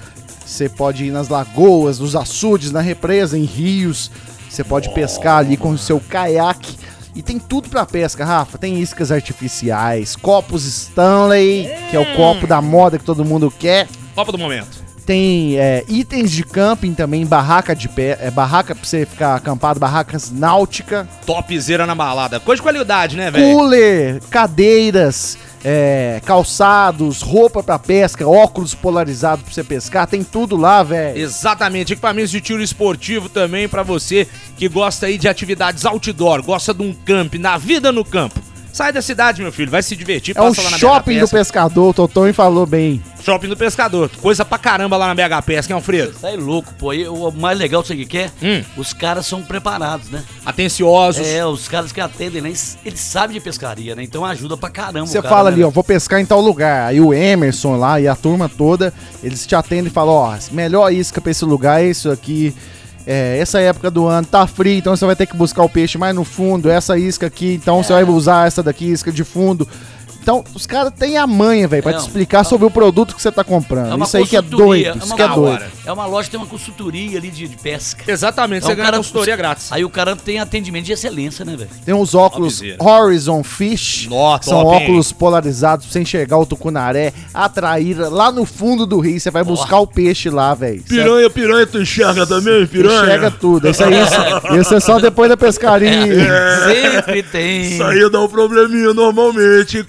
Você pode ir nas lagoas, nos açudes, na represa, em rios. Você pode pescar ali com o seu caiaque. E tem tudo pra pesca, Rafa. Tem iscas artificiais, copos Stanley, que é o copo da moda que todo mundo quer. Copa do momento. Tem é, itens de camping também, barraca de pé, é, barraca pra você ficar acampado, barracas náutica, Topzera na balada. Coisa de qualidade, né, velho? cooler, cadeiras, é, calçados, roupa pra pesca, óculos polarizados pra você pescar, tem tudo lá, velho. Exatamente, equipamentos de tiro esportivo também pra você que gosta aí de atividades outdoor, gosta de um camp, na vida no campo. Sai da cidade, meu filho, vai se divertir, É um passa lá na shopping BH do Pesca. pescador, o Totonho falou bem. Shopping do pescador. Coisa pra caramba lá na BH Pesca, hein, Alfredo? Sai é louco, pô. E o mais legal, sabe o que é? Hum. Os caras são preparados, né? Atenciosos. É, os caras que atendem, né? Eles, sabem de pescaria, né? Então ajuda pra caramba. Você cara, fala né, ali, ó, vou pescar em tal lugar. Aí o Emerson lá e a turma toda, eles te atendem e falam, ó, melhor isca pra esse lugar é isso aqui. É, essa época do ano tá frio, então você vai ter que buscar o peixe mais no fundo. Essa isca aqui, então você vai usar essa daqui, isca de fundo. Então, os caras têm a manha, velho, pra É, te explicar sobre o produto que você tá comprando. É uma isso aí que é doido, é isso uma que é doido. É uma loja que tem uma consultoria ali de, de pesca. Exatamente, Então, você ganha consultoria grátis. Aí o cara tem atendimento de excelência, né, velho? Tem uns óculos Topzera. Horizon Fish. Nó, São top, hein? óculos polarizados pra você enxergar o tucunaré, atrair lá no fundo do rio. Você vai buscar o peixe lá, velho. Piranha, piranha, tu enxerga também, piranha? Enxerga tudo. Isso aí, isso, isso é só depois da pescaria. Sempre tem. Isso aí dá um probleminha normalmente, hein,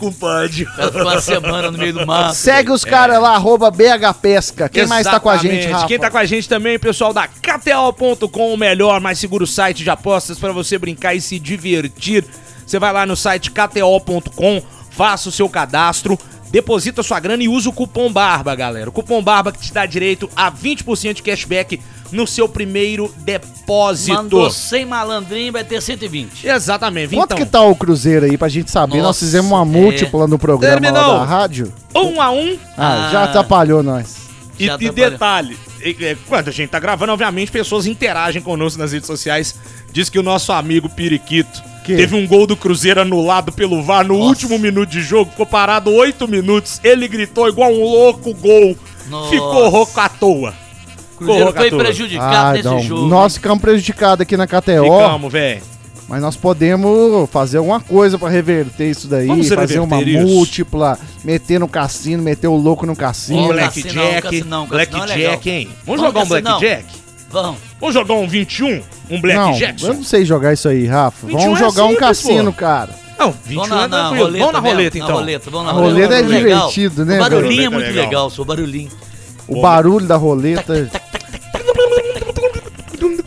ficou uma semana no meio do mato. Segue os caras lá, arroba BH Pesca. Quem mais tá com a gente, Exatamente. Rafa? Quem tá com a gente também, pessoal da KTO.com, o melhor, mais seguro site de apostas para você brincar e se divertir. Você vai lá no site KTO.com, faça o seu cadastro, deposita sua grana e usa o cupom BARBA, galera. O cupom BARBA que te dá direito a 20% de cashback no seu primeiro depósito. Mandou 100 malandrinho, vai ter 120. Exatamente, Quanto então. que tá o Cruzeiro aí pra gente saber? Nós Nossa, fizemos uma é. múltipla no programa da rádio. Um a um. Ah, Ah. já atrapalhou nós. E, e detalhe, e- quando a gente tá gravando, obviamente, pessoas interagem conosco nas redes sociais. Diz que o nosso amigo Periquito Que? teve um gol do Cruzeiro anulado pelo VAR no Nossa. último minuto de jogo, ficou parado oito minutos. Ele gritou igual um louco gol. Nossa. Ficou rouco à toa. Cruzeiro foi prejudicado Ah, nesse não. jogo. Nós ficamos prejudicados aqui na KTO, Ficamos, velho. Mas nós podemos fazer alguma coisa pra reverter isso daí, Vamos fazer uma isso. múltipla, meter no cassino, meter o louco no Um cassino. Ó, Blackjack. é Blackjack, legal. hein? Vamos, Vamos, jogar um. Blackjack? Vamos. Vamos jogar um 21? Um não, Blackjack? eu não sei jogar isso aí, Rafa. 21 Vamos é jogar um simples, cassino, pô. cara. Não, 21 Vamos na, é na tranquilo. roleta Vamos na roleta, na então. roleta, vamos na A roleta. roleta é Barulho legal. divertido, né, O barulhinho é muito Roleta é legal, seu barulhinho. O barulho da roleta.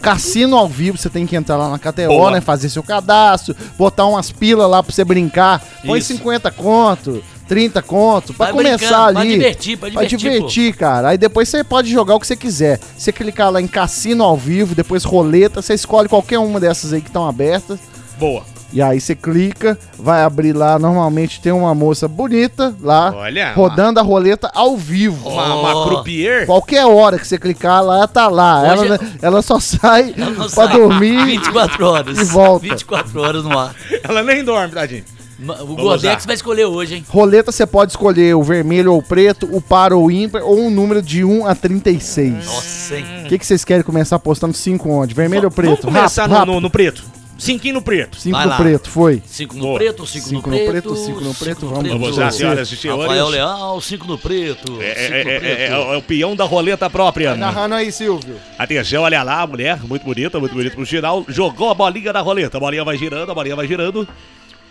Cassino ao vivo, você tem que entrar lá na KTO, Boa. né? Fazer seu cadastro, botar umas pilas lá pra você brincar. Põe Isso. 50 conto, 30 conto, pra Vai começar ali. pra divertir, pra Pra divertir, divertir, cara. Aí depois você pode jogar o que você quiser. Você clicar lá em cassino ao vivo, depois roleta, você escolhe qualquer uma dessas aí que estão abertas. Boa. E aí você clica, vai abrir lá. Normalmente tem uma moça bonita lá, Olha, rodando a roleta ao vivo. Uma, uma croupier. Qualquer hora que você clicar lá, tá lá. Hoje Ela, é- ela só sai Ela não pra sai. dormir. 24 horas. e volta. 24 horas no ar. Ela nem dorme, tadinho. Ma- O Godex vai escolher hoje, hein? Roleta você pode escolher o vermelho ou o preto, o par ou o ímpar, ou um número de 1 a 36. Nossa, hein? O que, que vocês querem começar apostando 5 onde? Vermelho ou preto? Vamos começar rápido, no, rápido. no, no preto. Cinquinho no preto. 5 Vai no lá. preto, foi. 5 no Boa. preto, 5 no Cinco no preto. preto, cinco no cinco preto, no vamos. Vamos lá, senhoras e senhores. Rafael Leal, 5 no preto. É, cinco é, no é, é, preto. é o peão da roleta própria. Narrando aí, Silvio. Atenção, olha lá, a mulher, muito bonita, muito bonita pro giral. Jogou a bolinha na roleta. A bolinha vai girando, a bolinha vai girando.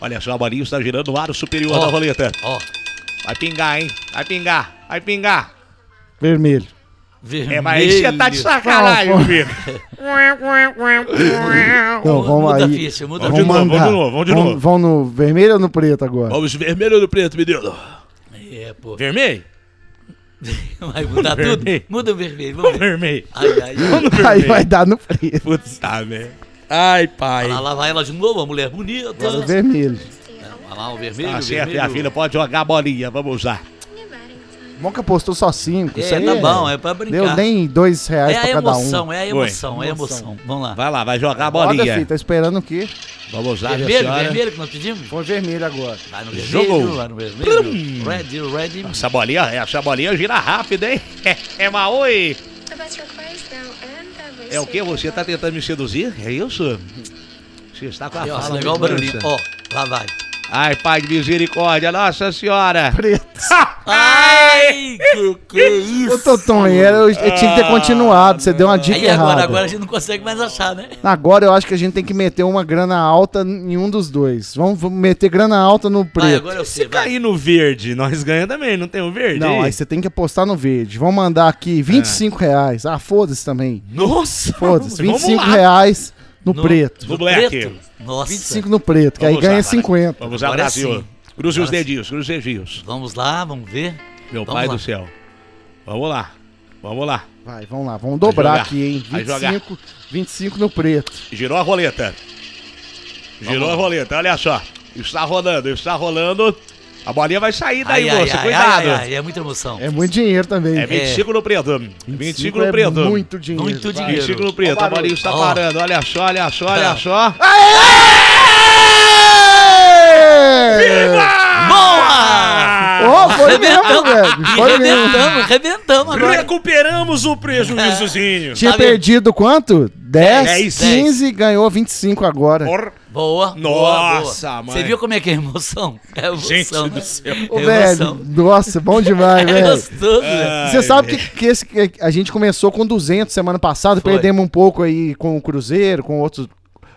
Olha só, a bolinha está girando no aro superior Ó. da roleta. Ó, Vai pingar, hein? Vai pingar, vai pingar. Vermelho. Vermelho. É, mas você tá de sacanagem, Vamos, filho. Então, vamos Muda a aí. ficha, muda Vamos de ficha. novo, vamos de novo, vamos de Vamos- novo. Vão no vermelho ou no preto agora? Vamos vermelho ou no preto, menino? É, pô. Vermelho? Vai mudar tudo? Vermelho. Muda o vermelho, vamos ver. Vermelho. Ai, ai, Aí vai dar no preto. Puta merda. Ai, pai. Lá, lá vai ela de novo, a mulher bonita. Agora vermelho. Olha lá, o vermelho. Tá o certo, vermelho. minha filha, pode jogar a bolinha, vamos lá. Monca postou só 5. É, tá bom, é pra brincar. Deu nem dois reais É pra a cada um. emoção, é a emoção, é a emoção. Vamos lá. Vai lá, vai jogar a Roda, bolinha. filho, tá esperando o quê? Vamos lá, Vermelho, vermelho que nós pedimos? Foi vermelho agora. Vai no vermelho, Jogou. vai no vermelho. Red, red. Essa bolinha, essa bolinha gira rápido, hein? É Maui. É o que? Você tá tentando me seduzir? É isso? Você está com a Aí, ó, fala legal o muito barulhinho. Ó, lá vai. Ai, pai de misericórdia, nossa senhora. Preto. Ai, que, que isso? Ô, Totonho, eu, eu tinha que ter continuado. Você deu uma dica Aí agora, errada. agora a gente não consegue mais achar, né? Agora eu acho que a gente tem que meter uma grana alta em um dos dois. Vamos, vamos meter grana alta no Vai, preto. agora eu Se sei, vai. cair no verde, nós ganhamos também, não tem o verde? Não, aí você tem que apostar no verde. Vamos mandar aqui 25 reais. Ah, foda-se também. Nossa! Foda-se. Vamos 25 lá. reais no, No- preto. No black. Preto? Nossa. 25 no preto, que aí Vamos lá, ganha vai. 50. Vamos lá, Brasil. sim. Cruze os dedinhos, cruze os dedinhos. Vamos lá, vamos ver. Meu Vamos pai lá. do céu. Vamos lá. Vamos lá. Vai, vamos lá. Vamos dobrar jogar. aqui, hein? Vai jogar. 25, 25 no preto. Girou a roleta. Girou a roleta, olha só. Está rolando, está rolando. A bolinha vai sair daí, Ai, moça. ai, Cuidado. ai, ai, é muita emoção. É muito dinheiro também. É 25 no preto. 25 no é preto. muito dinheiro. Muito dinheiro. 25 no preto. A bolinha está Ó. parando. Olha só, olha só, olha só. Boa! Ó, foi mesmo, Arrebentamos. velho. Foi mesmo. Arrebentamos, arrebentamos agora. Recuperamos o prejuízozinho. Tinha Tá vendo? perdido quanto? 10, Dez. 15, ganhou 25 agora. Por- Boa. Nossa, boa, boa. Você viu como é que é emoção? É emoção. Gente né? do céu. Ô, É velho, emoção. nossa, bom demais, É velho. gostoso, velho. Você sabe que, que esse- que a gente começou com 200 semana passada, Foi. perdemos um pouco aí com o Cruzeiro, com outros.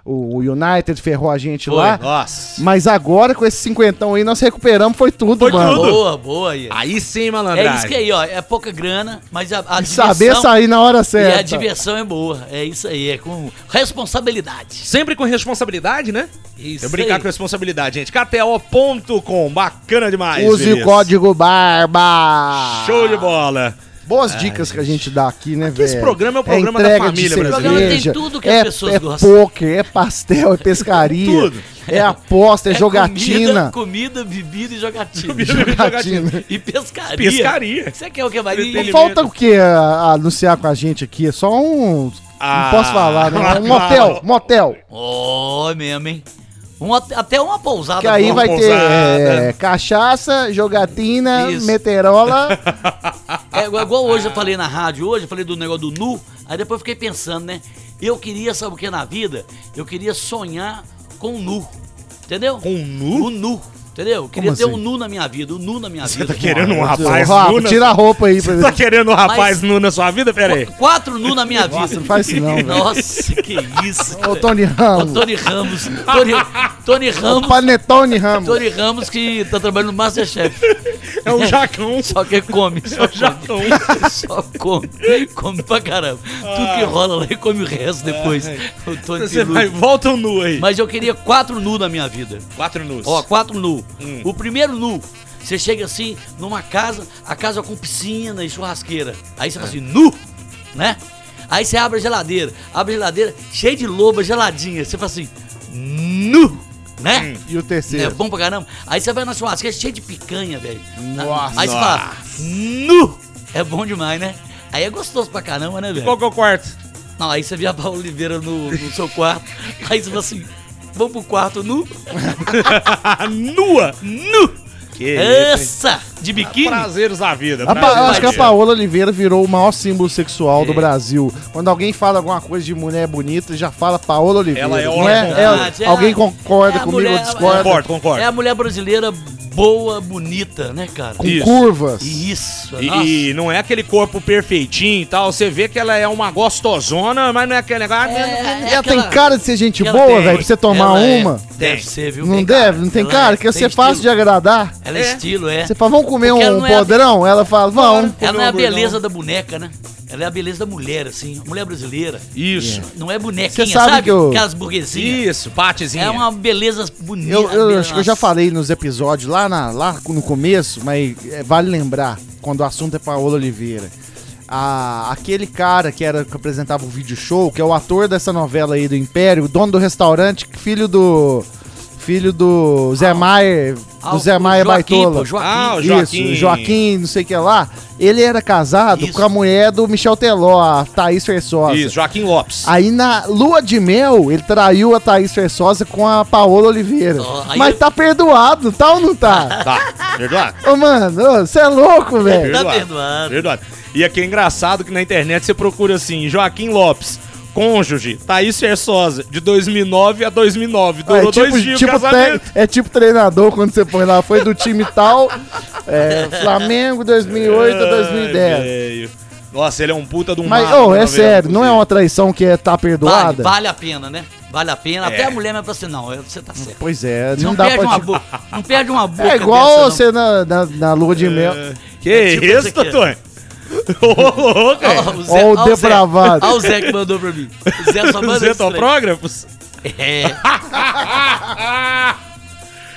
O United ferrou a gente Foi. lá. Nossa. Mas agora com esse cinquentão aí nós recuperamos, foi tudo, Foi mano. tudo. Boa, boa aí. Aí sim, É malandragem. isso que aí, ó. É pouca grana, mas a, a E diversão... saber sair na hora E a certa. diversão é boa. É isso aí, é com responsabilidade. Sempre com responsabilidade, né? Isso Eu brincar aí. com responsabilidade, gente. KTO.com, bacana demais. Use Vinícius. o código BARBA. Show de bola. Boas dicas que a gente dá aqui, né, velho? esse programa é o programa da entrega família brasileira. Tem tudo que as é, pessoas é gostam. poker, é pastel, é pescaria. Tudo. É aposta, é, Comida, jogatina. comida, bebida e jogatina. Jogatina. E pescaria. Pescaria. Você quer o que? Entretenimento. Falta o que anunciar com a gente aqui? É só um. Ah, não posso falar, né? Um claro. motel, motel. Ó, mesmo, hein? Um até uma pousada. Que aí vai ter pousada. é, cachaça, jogatina, Isso. meterola. É igual, hoje eu falei na rádio, hoje eu falei do negócio do nu, aí depois eu fiquei pensando, né? Eu queria, sabe o que na vida? Eu queria sonhar com o nu. Entendeu? Com nu? O nu. Entendeu? Eu queria ter assim? um nu na minha vida, o nu na minha vida. tá querendo um rapaz Rafa, nu na- tira a roupa aí pra Você tá querendo um rapaz Mas- nu na sua vida? Pera aí. Qu- Quatro nu na minha vida. Nossa, não faz isso não, velho. Nossa, que isso. Ô, Tony Ô, Ramos. Tony Ramos. Tony, Tony Ô, Ramos. Panetone Ramos. Tony Ramos que tá trabalhando no Masterchef. É um jacão. Só que come, só Jacão. come. Só come. Come pra caramba. Tudo que rola lá e come o resto depois. O Tony Você vai, volta um nu aí. Mas eu queria quatro nu na minha vida. Quatro nus. Ó, quatro nu. Hum. O primeiro nu, você chega assim numa casa, a casa com piscina e churrasqueira. Aí você fala assim, nu, né? Aí você abre a geladeira, abre a geladeira, cheia de loba geladinha. Você fala assim, nu, né? E o É terceiro? bom pra caramba. Aí você vai na churrasqueira cheia de picanha, velho. Nossa. Aí você fala, nu! É bom demais, né? Aí é gostoso pra caramba, né, velho? Qual que é o quarto? Não, aí você vê a Paula Oliveira no, no seu quarto. Aí você fala assim, vamos pro quarto nu? Nua. Nu! Que? Essa! De biquíni? Prazeres da vida. A prazeres eu da acho que a. Paola Oliveira virou o maior símbolo sexual do É. Brasil. Quando alguém fala alguma coisa de mulher bonita, já fala Paola Oliveira. Ela é não ótima. é? É- é alguém concorda é comigo mulher- ou discorda? Concordo, concordo. É a mulher brasileira boa, bonita, né, cara? Com Isso. curvas. Isso, E, e não é aquele corpo perfeitinho e tal. Você vê que ela é uma gostosona, mas não é aquele negócio. É, é Ela aquela- tem cara de ser gente boa, velho, pra você tomar Ela é- uma. Deve ser, viu? Não Tem deve, cara. não tem Ela cara, que você é fácil de agradar. Ela é, estilo, é. Você fala, vamos comer Porque ela um não é a- podrão? Ela fala, vamos. Ela não é a um beleza da boneca, né? Ela é a beleza da mulher, assim. A mulher brasileira. Isso. Não é bonequinha, Você sabe sabe? que eu- Aquelas burguesinhas. Isso, patezinha. É uma beleza bonita. Eu, eu acho que eu já falei nos episódios lá, na- lá no começo, mas é, vale lembrar, quando o assunto é Paola Oliveira. A- aquele cara que era que apresentava o vídeo show, que é o ator dessa novela aí do Império, o dono do restaurante, filho do. Filho do Zé Maier. Ah, Do Zé Joaquim, Baitola. pô, Joaquim. Ah, o Isso, Joaquim. Joaquim, não sei o que lá. Ele era casado Isso. com a mulher do Michel Teló, a Thaís Fersosa. Isso, Joaquim Lopes. Aí na lua de mel, ele traiu a Thaís Fersosa com a Paola Oliveira. Aí Mas eu- tá perdoado, tá ou não tá? Tá, perdoado? Ô, mano, você é louco, velho. Tá perdoado. Perdoado. E aqui é engraçado que na internet você procura assim, Joaquim Lopes, Cônjuge, Thaís Fersosa, de 2009 a 2009. Durou é, tipo, dois dias tipo te- é tipo treinador quando você põe lá, foi do time tal, é, Flamengo 2008 a Ai, 2010. velho. Nossa, ele é um puta de um Mas, ô, na é sério, não é uma traição que é tá Vale, perdoada? vale a pena, né? Vale a pena. Até É. a mulher vai falar assim, não, você tá certo. Pois é, não, não, dá perde pra... uma boca. Não perde uma boca. É igual dessa, você na, na, na lua de mel. Que É tipo isso. Totônio? Ô, louco, é. Ó, Ó o Zé- depravado. Olha o Zé que mandou pra mim. O Zé só manda Os esse trem. etoprógrafos? É.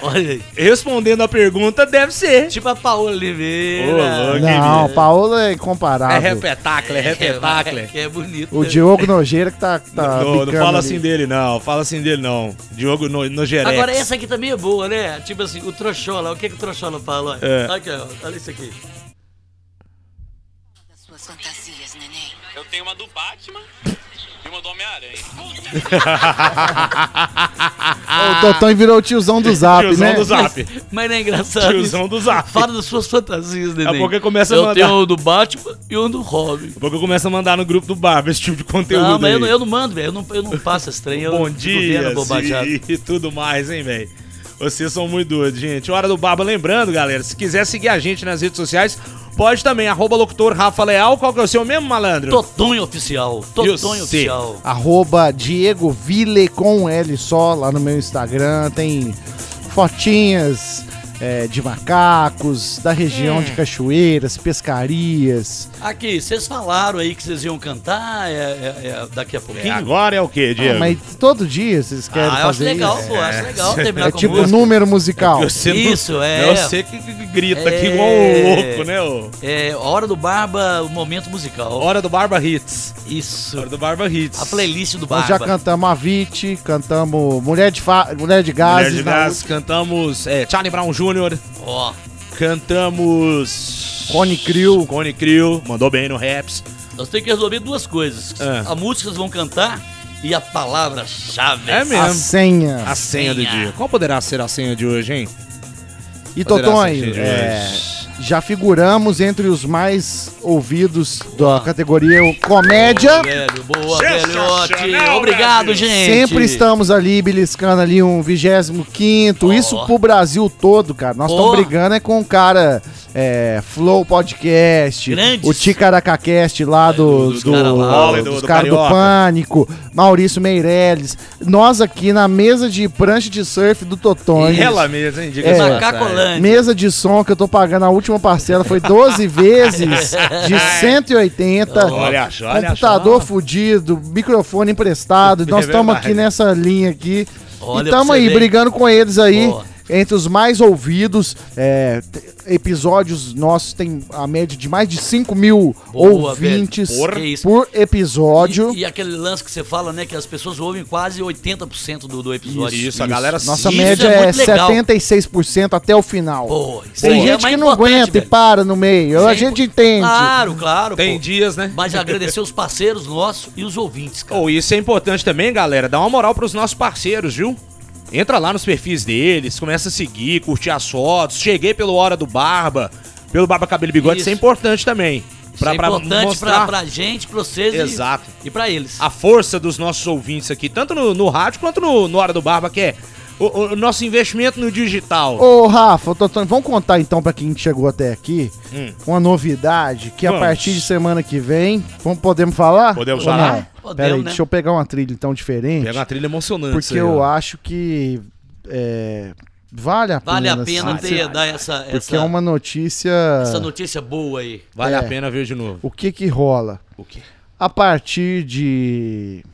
Olha aí. Respondendo a pergunta, deve ser. Tipo a Paola Ô, Oliveira. louco. Não, Paola é É incomparável. repetacle, é repetacle. É, é bonito. O Diogo Nojeira que tá, tá não, não bicando fala ali. assim dele, não. Fala assim dele, não. Diogo no. Agora essa aqui também é boa, né? Tipo assim, o Trochola. O que, que o Trochola fala? Olha, É. Olha aqui, ó. Olha isso aqui. Suas fantasias, neném. Eu tenho uma do Batman e uma do Homem-Aranha. O Totão virou o tiozão do Zap, Tiozão né? do Zap. Mas não é engraçado. Tiozão isso? do Zap. Fala das suas fantasias, neném. Daqui a pouco começa a eu mandar. tenho um do Batman e um do Robin. Daqui a pouco eu começo a mandar no grupo do Barba esse tipo de conteúdo Não, mas eu não, eu não mando, velho. Eu não, eu não passo esse trem. Eu Bom dia e, e tudo mais, hein, velho? Vocês são muito doidos, gente. Hora do Barba. Lembrando, galera, se quiser seguir a gente nas redes sociais, pode também. Arroba locutor Rafa Leal. Qual que é o seu mesmo, malandro? Totonho Oficial. E Totonho? Oficial. Arroba Diego Ville com L só lá no meu Instagram. Tem fotinhas é, de macacos, da região Hum. de cachoeiras, pescarias. Aqui, vocês falaram aí que vocês iam cantar é, é- é daqui a É, pouquinho. agora é o quê, Diego? Ah, mas todo dia vocês querem ah, eu acho fazer legal, isso? pô. Acho legal terminar É com tipo música. número musical. Não- Isso, é. É você que que grita aqui É. igual um louco, né? ô? É, Hora do Barba, o momento musical. Hora do Barba Hits. Isso. Hora do Barba Hits. A playlist do Nós Barba. já cantamos Avicii, cantamos Mulher de, fa... Mulher de Mulher Gases. de na Gás, cantamos é, Charlie Brown Jr., Ó, cantamos... Cone Crew. Cone Crew, mandou bem no Raps. nós temos que resolver duas coisas. Ah. A música vocês vão cantar e a palavra-chave. É A mesmo. senha. A senha do senha. dia. Qual poderá ser a senha de hoje, hein? E a de é, hoje. Já figuramos entre os mais ouvidos da categoria Comédia. Boa, velho. Boa, velhote. Obrigado, gente. Sempre estamos ali beliscando ali um 25 Isso pro Brasil todo, cara. Nós estamos brigando é com o cara é, Flow Podcast, Grandes. o Ticaracacast lá do, dos do, cara lá. Olha, do- dos do caras do Carioca. Pânico, Maurício Meirelles. Nós aqui na mesa de prancha de surf do Totonho. Ela mesmo, hein? Diga É. Mesa de som que eu tô pagando a última parcela foi 12 vezes de 180. Olha só, olha computador só. fudido, microfone emprestado. Nós É estamos verdade. aqui nessa linha aqui. Olha e estamos aí ver. brigando com eles aí. Boa. Entre os mais ouvidos, é, episódios nossos tem a média de mais de 5 mil Boa, ouvintes isso. por episódio. E, e aquele lance que você fala, né? Que as pessoas ouvem quase 80% do, do episódio. Isso, a galera Nossa Isso média é é, muito legal. 76% até o final. Pô, isso Tem é gente que não aguenta e velho. para no meio. A Sim, gente entende. Claro, claro. Tem pô. dias, né? Mas agradecer os parceiros nossos e os ouvintes, cara. Oh, isso é importante também, galera. Dá uma moral pros nossos parceiros, viu? Entra lá nos perfis deles, começa a seguir, curtir as fotos. Cheguei pelo Hora do Barba, pelo Barba Cabelo e Bigode, isso, Isso. é importante também. Isso é importante pra, pra gente, pra vocês e- Exato. e, pra eles. a força dos nossos ouvintes aqui, tanto no, no rádio quanto no, no Hora do Barba, que é o, o nosso investimento no digital. Ô, Rafa, Totônio, vamos contar então pra quem chegou até aqui Hum. uma novidade que a Vamos. partir de semana que vem, vamos, podemos falar? Podemos falar? Podemos, Pera aí, né? deixa eu pegar uma trilha então diferente, Pega uma trilha emocionante. porque aí, eu ó. acho que é, vale a Vale pena. a pena assim, ter, dar essa, Porque essa, é uma notícia... essa notícia boa aí. Vale é. a pena ver de novo. O que que rola? O quê? A partir de...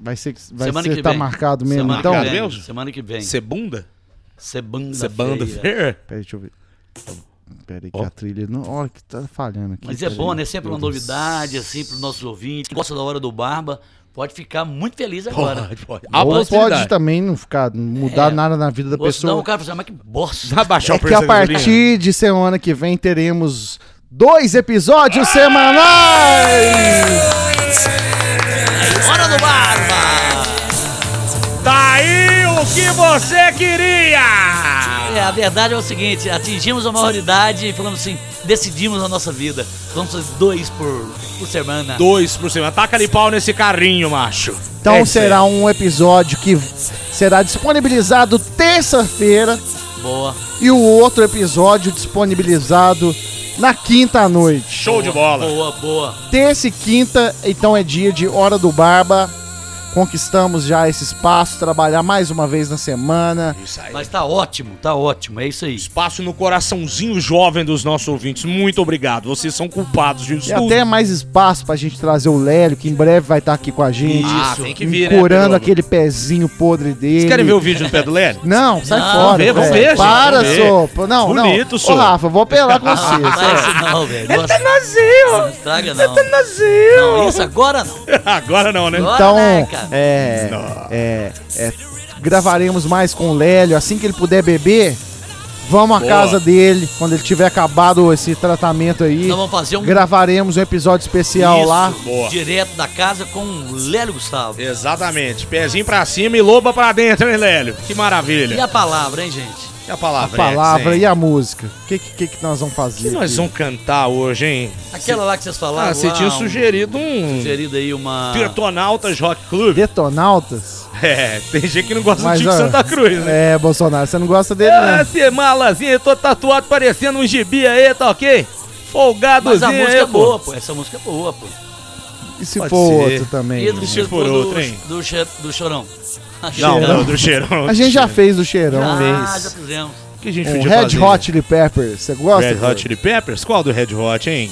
Vai ser, vai Semana ser que tá vem. marcado mesmo, Semana então? que vem. mesmo? Semana que vem. Sebunda? Sebanda. Sebanda feira. Peraí, deixa eu ver. Peraí que Ó. a trilha... Não, olha que tá falhando aqui. Mas é bom, né? Sempre uma novidade, assim, pros nossos ouvintes. Quem gosta da hora do Barba, pode ficar muito feliz agora. Pode, pode. Ou pode também não ficar, não mudar É. nada na vida da Ou pessoa. o cara fala assim, mas que bosta. Vai baixar É o que a partir de semana que vem teremos dois episódios semanais! Hora do Barba! Tá aí o que você queria! É, a verdade é o seguinte, atingimos a maioridade e falamos assim, decidimos a nossa vida. Vamos fazer dois por, por semana. Dois por cima. Taca ali pau nesse carrinho, macho. Então É será um episódio que será disponibilizado terça-feira Boa. e o outro episódio disponibilizado na quinta à noite. Show de bola. Boa, boa. Terça e quinta, então é dia de Hora do Barba. Conquistamos já esse espaço, trabalhar mais uma vez na semana. Isso aí. Mas tá ótimo, tá ótimo, é isso aí. Espaço no coraçãozinho jovem dos nossos ouvintes. Muito obrigado. Vocês são culpados disso E até mais espaço pra gente trazer o Lélio, que em breve vai estar aqui com a gente. Ah, tem que vir, né, Curando Pedro? aquele pezinho podre dele. Vocês querem ver o vídeo do pé do Lélio? Não, sai Não, fora. vamos ver, vamos velho. ver, gente, Para, vamos ver. sopa. Não, Bonito, não. Ô, Rafa, eu vou apelar com você. Não, isso velho. Nossa, Nozinho! não estraga não. Nozinho! Não, isso agora não. Agora não, né? Agora, Então, né, cara? É, é, é, gravaremos mais com o Lélio. Assim que ele puder beber, vamos à Boa. casa dele. Quando ele tiver acabado esse tratamento aí, Nós vamos fazer um gravaremos um episódio especial isso, lá. Boa. direto da casa com o Lélio Gustavo. Exatamente. Pezinho pra cima e loba pra dentro, hein, Lélio? Que E maravilha. a palavra, hein, gente? E a A palavra? palavra hein? e a música. O que, que, que nós vamos O fazer? que nós aqui? vamos cantar hoje, hein? Aquela lá que vocês falaram. Ah, você lá, tinha um- sugerido um... Sugerido aí uma. Detonautas Rock Club. Detonautas? É, tem gente que não gosta Mas, do Chico ó, Santa Cruz, né? É, Bolsonaro, você não gosta dele, Ah, né? esse malazinho, eu tô tatuado parecendo um gibi aí, tá ok? Folgadozinho Mas a música aí, é boa, pô. Essa música é boa, pô. E se pode for ser. outro também? E do, se for do, outro, hein? do, che- do chorão. Não, não, do cheirão. A gente já fez o cheirão, Ah, fez. já fizemos. O que a gente Um podia Red fazer? Hot Chili Peppers, você gosta? Red Hot Chili Peppers? Qual do Red Hot, hein?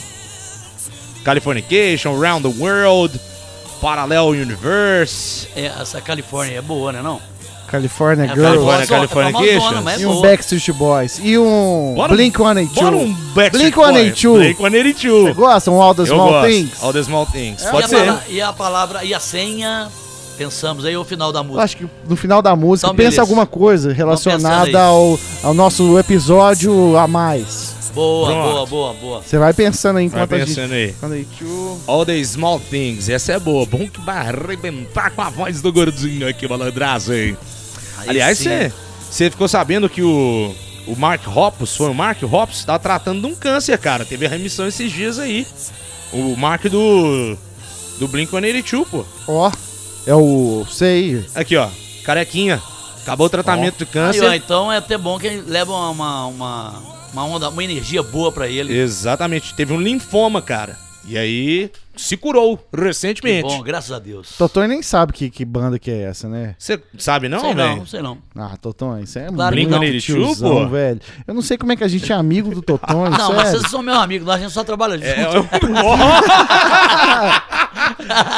Californication, Round the World, Parallel Universe. É, essa Califórnia é boa, né não? California É Girl. California, famosona, Californication. famosona, mas é E um. Backstreet Boys. E um Bora um- Blink-182. Bora um Backstreet Blink-182. Boys. Blink-182. Você gosta? Um All the Small. Things? All the Small Things. E a, Pode ser. pala- e a palavra, e a senha, pensamos aí o final da música. acho que no final da música, Então, pensa beleza. alguma coisa pensando relacionada aí. ao, ao nosso episódio a mais. Boa, Pronto. boa, boa, boa. Você vai pensando aí Vai enquanto a gente... pensando aí. Quando a gente... All the Small Things. Essa é boa. Bom que vai arrebentar com a voz do gordinho aqui, malandragem. Aí Aliás, você você ficou sabendo que o, o Mark Hoppus, foi o Mark Hoppus, tá tratando de um câncer, cara. Teve a remissão esses dias aí. O Mark do. Do Blink-182, pô. Ó, é o... Sei. Aqui, ó. Carequinha. Acabou o tratamento de Aí, câncer. ó, então é até bom que ele leva uma, uma, uma onda, uma energia boa pra ele. Exatamente. Teve um linfoma, cara. E aí se curou Que recentemente. bom, graças a Deus. Totonho nem sabe que, que banda que é essa, né? Você sabe não, sei não, sei não. Ah, Totonho, isso é Claro que muito não. tiozão, pô. velho. Eu não sei como é que a gente é amigo do Totonho, Não, mas sério. vocês são meus amigos, nós a gente só trabalha junto. É, eu...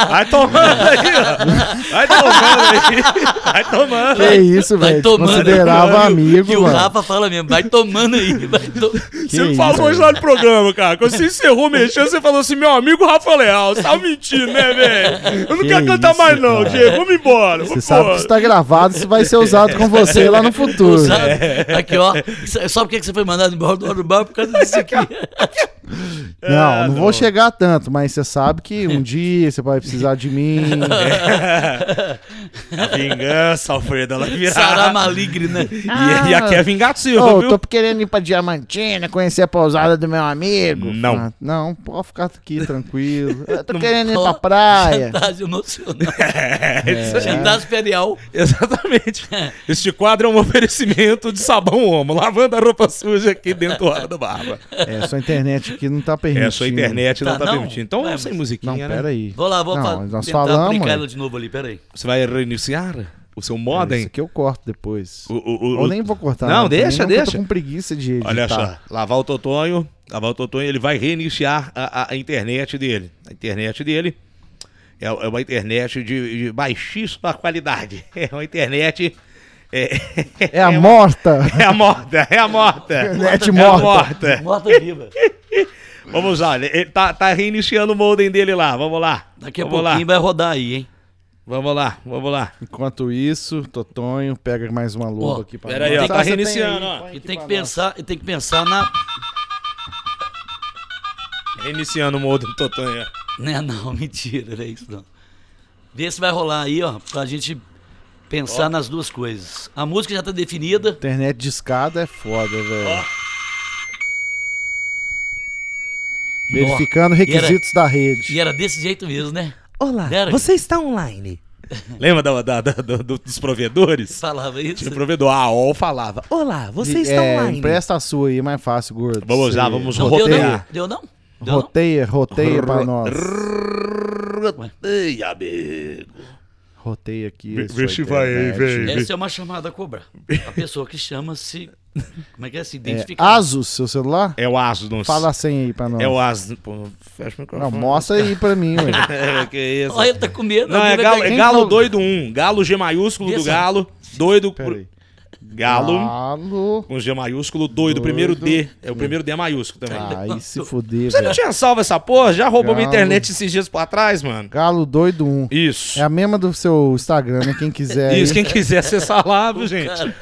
Vai tomando aí, ó. Vai tomando aí. Vai tomando. Que isso, Vai velho. tomando. Considerava Que amigo, o mano. Rafa fala mesmo, vai tomando aí. Vai to... Você isso, falou hoje lá no programa, cara. Quando você encerrou mexendo, você falou assim: meu amigo Rafa Leal, você tá mentindo, né, velho? Eu não Que quero cantar isso, mais, não, cara. Diego. Vamos embora. Você sabe que isso tá gravado, isso vai ser usado com você lá no futuro. Sabe? Aqui, ó. Sabe por que que você foi mandado embora do do bar? Por causa disso aqui. Não, não vou chegar tanto, mas você sabe que um dia você vai precisar de mim. A vingança, Alfredo, ela virá. Sará maligre, né? E, e aqui é vingativo, Ô, viu? tô querendo ir pra Diamantina, conhecer a pousada do meu amigo. Não. Ah, não, pode ficar aqui tranquilo. Eu tô querendo ir pra praia. Chantagem emocional. É. Chantagem imperial. Exatamente. Este quadro é um oferecimento de sabão homo, lavando a roupa suja aqui dentro do hora da barba. É, sua internet aqui não tá permitindo. É, sua internet não Tá, tá não? permitindo. Então, Ué, sem musiquinha, Não, né? pera aí. Vou lá, vou Não, fa- nós tentar falamos, aplicar ela de novo ali, peraí. Você vai reiniciar o seu Isso modem? aqui eu corto depois. O, o, o, Ou nem vou cortar. Não, também deixa, porque Eu deixa. tô com preguiça de editar. Olha só, lavar o Totonho, lavar o Totonho, ele vai reiniciar a, a- a internet dele. A internet dele é, é uma internet de, de baixíssima qualidade. É uma internet... É, É a uma- morta. É a morta, é a morta. Internet É a morta. morta. Morta viva. Vamos lá, ele tá, tá reiniciando o modem dele lá, vamos lá. Daqui a vamos pouquinho lá. vai rodar aí, hein? Vamos lá, vamos lá. Enquanto isso, Totonho pega mais uma luva Ó, aqui pra pera aí, ó, tá reiniciando, aí, ó. E tem que pensar, e tem que pensar na. Reiniciando o modem do Totonho. Né, não, mentira, não é isso não. Vê se vai rolar aí, ó, pra gente Pensar nas duas coisas. A música já tá definida. Internet de escada é foda, velho. Verificando requisitos da rede. E era desse jeito mesmo, né? Olá, Era? você está online. Lembra da- da- da- do- do- dos provedores? Falava isso. Tinha provedor, a AOL falava. Olá, você está é, online. empresta a sua aí, é mais fácil, gordo. Vamos lá, Você vamos Não, deu não? rotear. Deu não? Deu não? Roteia, roteia pra nós. Ei, amigo. Roteia aqui. Vê- se vai aí, velho. Essa é uma chamada a cobrar. A pessoa que chama se. Como é que é? Se É, identifica. Asus, seu celular? É o Asus, não Fala a senha aí pra nós. É o Asus. Pô, fecha o Não, microfone. mostra aí pra mim, ué. É, que isso. Olha, ele tá com medo. Não, é galo, é galo doido 1. Galo G maiúsculo do galo. Doido. Pera aí. Galo. Galo. Com G maiúsculo, doido. O primeiro D. É o primeiro D é maiúsculo também. Aí se fuder, Você não tinha salvo essa porra? Já roubou minha Galo. internet esses dias pra trás, mano? Galo doido 1. Isso. É a mesma do seu Instagram, né? Quem quiser. Isso, aí. quem quiser acessar lá, viu, gente? Cara,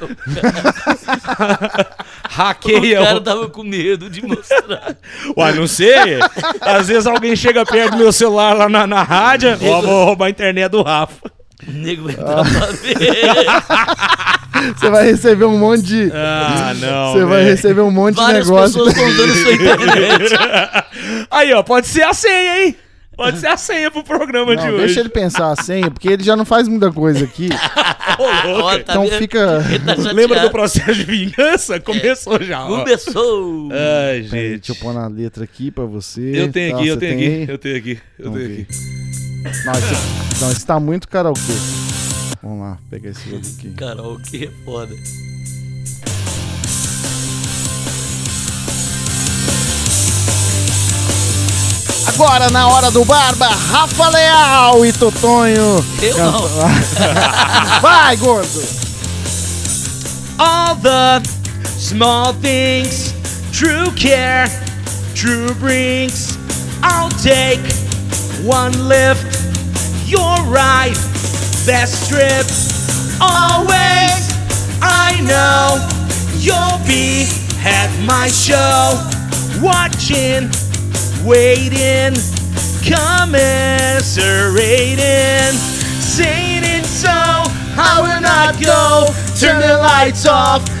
o Hackeia. cara o- tava com medo de mostrar. Uai, não sei. Às vezes alguém chega perto do meu celular lá na, na rádio. Ó, vou roubar a internet do Rafa. O nego vai Ah. entrar pra ver. Você vai receber um monte de. Ah, não. Você vai velho. receber um monte de Várias negócio. pessoas usando sua internet. Aí, ó, pode ser a senha, hein? Pode ser a senha pro programa de Não, hoje. deixa ele pensar a senha, porque ele já não faz muita coisa aqui. Ó, tá Então vendo? fica. Ele tá chateado. Lembra do processo de vingança? Começou já. ó. Começou. Ai, Peraí, gente. deixa eu pôr na letra aqui pra você. Eu tenho tá? aqui, eu Você tenho tem aqui, aí? eu tenho aqui, eu Vamos tenho ver. aqui. Não, esse, não, esse tá muito karaokê. Vamos lá, pegar esse outro aqui. Karaokê é foda. Agora, na hora do Barba, Rafa Leal e Totonho. Eu não. Vai, gordo! All the small things, true care, true brings. I'll take one lift. You're right, best trip. Always, I know you'll be at my show, watching, waiting, commiserating, saying it so. I will not go. Turn the lights off.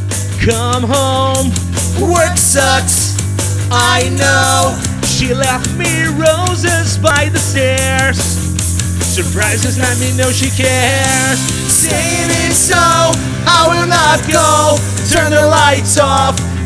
come home, work sucks. I know she left me roses by the stairs. Surprises let me know she cares. Saying it so, I will not go. Turn the lights off.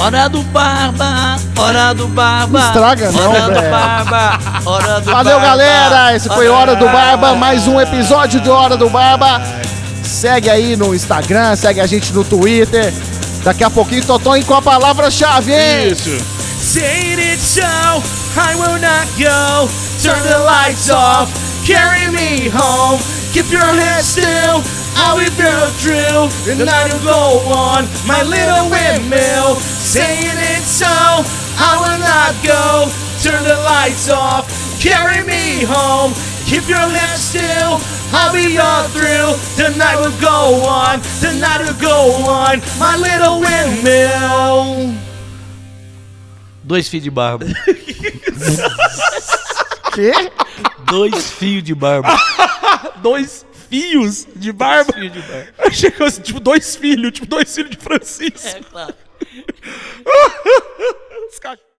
Hora do barba, hora do barba. Não estraga não, hora do velho. barba, hora do Valeu, barba. galera! Esse foi Hora do Barba, mais um episódio de Hora do Barba. Segue aí no Instagram, segue a gente no Twitter. Daqui a pouquinho, Totonho com a palavra-chave, hein? Isso. Saying it so, I will not go. Turn the lights off, carry me home. Keep your head still, I will go through. The night will go on, my little windmill. Saying it so, I will not go. Turn the lights off, carry me home. Keep your head still. I'll be all through. The night will go on. The night will go on. My little windmill. Dois fios de barba. Quê? Dois fios de barba. dois fios de barba. Fios de barba. Achei que fosse tipo dois filhos, tipo dois filhos de Francisco. É claro. Os caras-